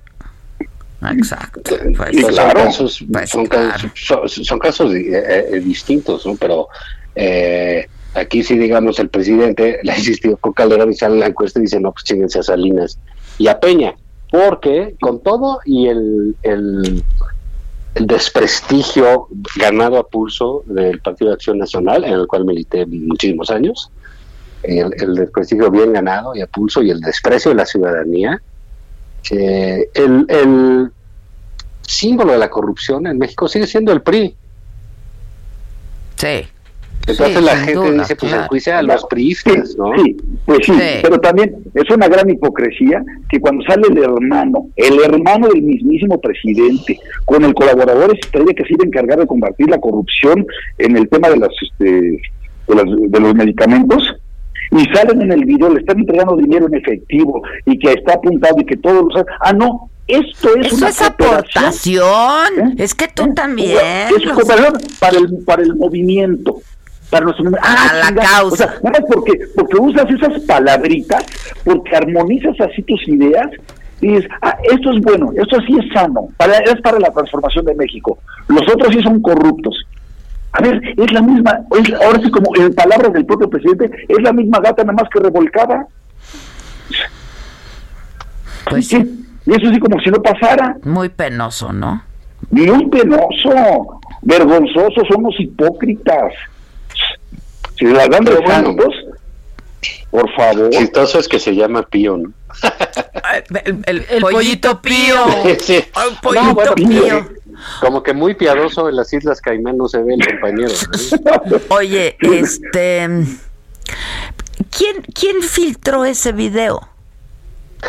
Exacto. Pues, son claro. casos, Pues son, claro. casos son, son casos eh, eh, distintos, ¿no? Pero eh, aquí sí, digamos, el presidente le ha insistido con Calderón y sale la encuesta y dice, no, pues chinguense a Salinas y a Peña, porque con todo y el, el, el desprestigio ganado a pulso del Partido de Acción Nacional, en el cual milité muchísimos años, el, el desprestigio bien ganado y a pulso y el desprecio de la ciudadanía, eh, el, el símbolo de la corrupción en México sigue siendo el PRI. Sí. Entonces Sí, la gente duda, dice, pues claro. enjuicia a los priistas, ¿no? Sí, pues sí, Sí. pero también es una gran hipocresía que cuando sale el hermano, el hermano del mismísimo presidente, con el colaborador estrella que se iba a encargar de combatir la corrupción en el tema de, las, este, de, las- de los medicamentos, y salen en el video, le están entregando dinero en efectivo y que está apuntado y que todos lo saben. Ah, no, esto es Eso una es aportación. ¿Eh? Es que tú ¿Eh? también. Es los- para el, para el movimiento. Para nuestro movimiento. Para la causa. O sea, nada más porque, porque usas esas palabritas, porque armonizas así tus ideas y dices, ah, esto es bueno, esto sí es sano, para, es para la transformación de México. Los otros sí son corruptos. A ver, es la misma, es- ahora sí como en palabras del propio presidente, es la misma gata nada más que revolcada. Pues Sí, Y eso sí como si no pasara. Muy penoso, ¿no? Muy penoso, vergonzoso, somos hipócritas. Si la dan de santos, por favor. Chistoso es que se llama Pío, ¿no? El, el El pollito pío. Sí. El pollito No, bueno, pío. Como que muy piadoso en las Islas Caimán no se ve el compañero. Oye, este. ¿Quién, ¿Quién filtró ese video?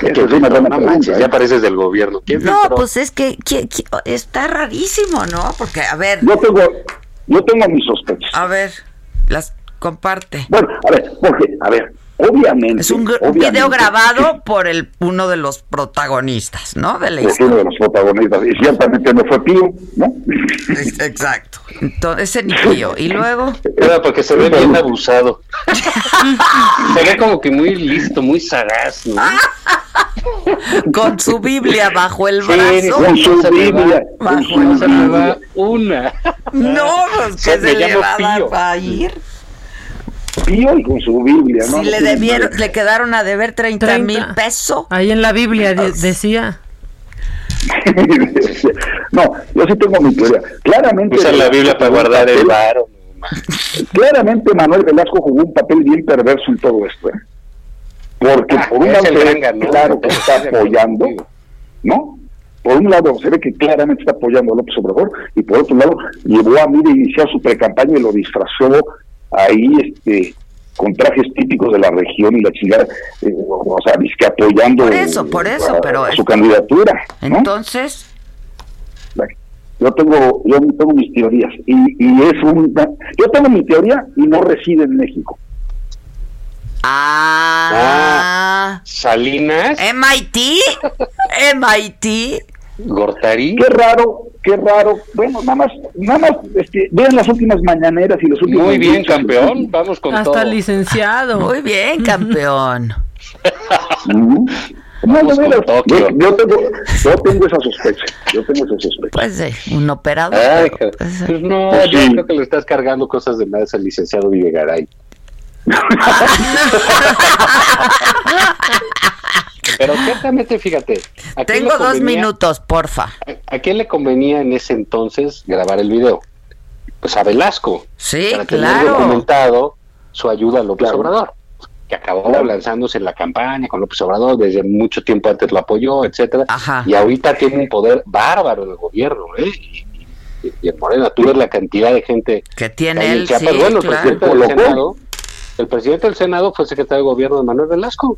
Es una buena No manches, ¿eh? ya pareces del gobierno. ¿Quién No, filtró? pues es que, que- que- está rarísimo, ¿no? Porque, a ver, Yo tengo, yo tengo mis sospechas. a ver, las comparte. Bueno, a ver, Jorge, a ver, obviamente. Es un, gr- un obviamente, video grabado por el uno de los protagonistas, ¿no? De la Es uno de los protagonistas, y ciertamente no fue Pío, ¿no? historia. Exacto. Entonces, ese ni pío. Y luego, Era porque se ve bien abusado. se ve como que muy listo, muy sagaz, ¿no? con su Biblia bajo el Sí, brazo. Con su No se me va. Biblia, con Bajo se Biblia. va una. No, pues Se que me se le va a dar Pío. para ir. Y con su Biblia, ¿no? Si le No tiene debieron, madre. le quedaron a deber 30 30. mil pesos. Ahí en la Biblia de- decía. no, yo sí tengo mi teoría. Claramente. Usa la Biblia para guardar el varo. Claramente Manuel Velasco jugó un papel bien perverso en todo esto, ¿eh? Porque Ah, por un lado el se ve claro que está apoyando, ¿no? Por un lado se ve que claramente está apoyando a López Obrador y por otro lado llevó a Mire a iniciar su precampaña y lo disfrazó ahí este con trajes típicos de la región y la chingada, eh, o sea, que apoyando Por eso, por eso, a- pero a es- su candidatura, ¿no? Entonces, yo tengo yo tengo mis teorías y, y es un yo tengo mi teoría y no reside en México. Ah, Salinas, MIT, MIT, Gortari. qué raro qué raro bueno nada más nada más este, vean las últimas mañaneras y los últimos Muy bien, campeón. Vamos con Hasta todo. licenciado. muy bien, campeón. No, veras, Tokio. yo, yo tengo yo tengo esa sospecha yo tengo esa sospecha Pues sí, un operador. Ay, pero, ja- pues, pues no, Pues yo sí. creo que le estás cargando cosas de más al licenciado Videgaray. Pero ciertamente, fíjate. ¿a quién Tengo dos minutos, porfa. ¿A quién le convenía en ese entonces grabar el video? Pues a Velasco. Sí, para tener claro. documentado su ayuda a López Claro. Obrador, que acabó Claro. lanzándose en la campaña con López Obrador, desde mucho tiempo antes lo apoyó, etcétera, Ajá. y ahorita tiene un poder bárbaro en el gobierno, ¿eh? Y, y en Morena. Tú ves la cantidad de gente que tiene él, sí, bueno, el claro. presidente Lo del. Senado, el presidente del Senado fue secretario de gobierno de Manuel Velasco.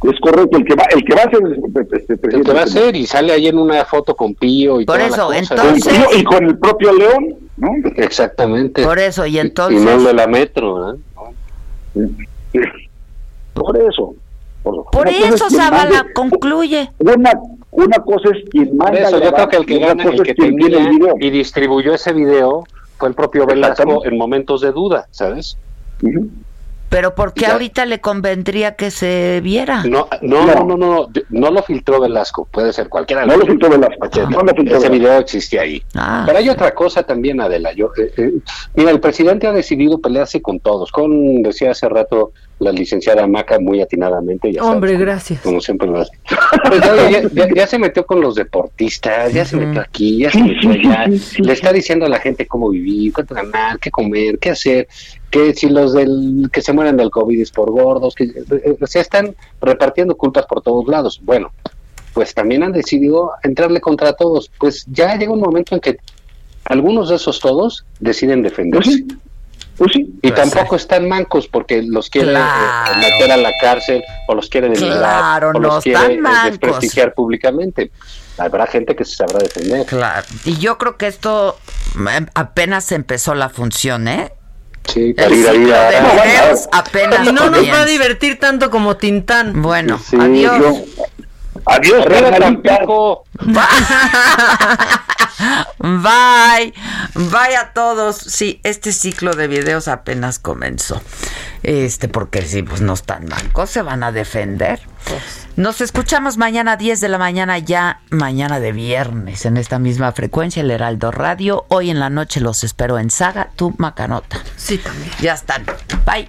Es correcto, el que va, el que va a ser este, El presidente. que va a ser y sale ahí en una foto con Pío y Por toda la eso, cosa. entonces- Y con el propio León, ¿no? Exactamente. Por eso, y Y entonces... no el de la metro. ¿eh? Por eso. Por, Por eso Zavala mande- concluye. Una, una cosa es quien Por manda eso yo creo que el que y gana, el que tenía el video. y distribuyó ese video fue el propio Velasco en momentos de duda, ¿sabes? Pero ¿por qué Ya. ahorita le convendría que se viera? No, no, no, no, no, no lo filtró Velasco, puede ser cualquiera. de No lo filtró Velasco. Machete. No lo filtró Ese Velasco. video existía ahí. Ah. Pero hay otra cosa también, Adela. Yo, eh, eh, mira, el presidente ha decidido pelearse con todos, con, decía hace rato la licenciada Maca muy atinadamente. Ya Hombre, sabes, gracias. como siempre lo hace. Pues ya, ya- ya- ya se metió con los deportistas, ya se metió aquí, ya se metió allá. Le está diciendo a la gente cómo vivir, cuánto ganar, qué comer, qué hacer, que si los del que se mueren del COVID es por gordos, que eh, o sea, están repartiendo culpas por todos lados. Bueno, pues también han decidido entrarle contra todos. Pues ya llega un momento en que algunos de esos todos deciden defenderse. Pues sí. Y tampoco están mancos porque los quiere eh, meter a la cárcel o los quiere denigrar Claro, o no los quiere están eh, desprestigiar públicamente. Habrá gente que se sabrá defender. Claro. Y yo creo que esto em, apenas empezó la función, ¿eh? Sí, El ciclo de videos apenas Y no nos va a divertir tanto como Tintán. Bueno, Sí, adiós. yo- Adiós. Tampico. Bye. Bye a todos. Sí, este ciclo de videos apenas comenzó. Este, porque sí, pues no están mancos, se van a defender. Nos escuchamos mañana a 10 de la mañana, ya mañana de viernes, en esta misma frecuencia, el Heraldo Radio. Hoy en la noche los espero en Saga, tu Macanota. Sí, también. Ya están. Bye.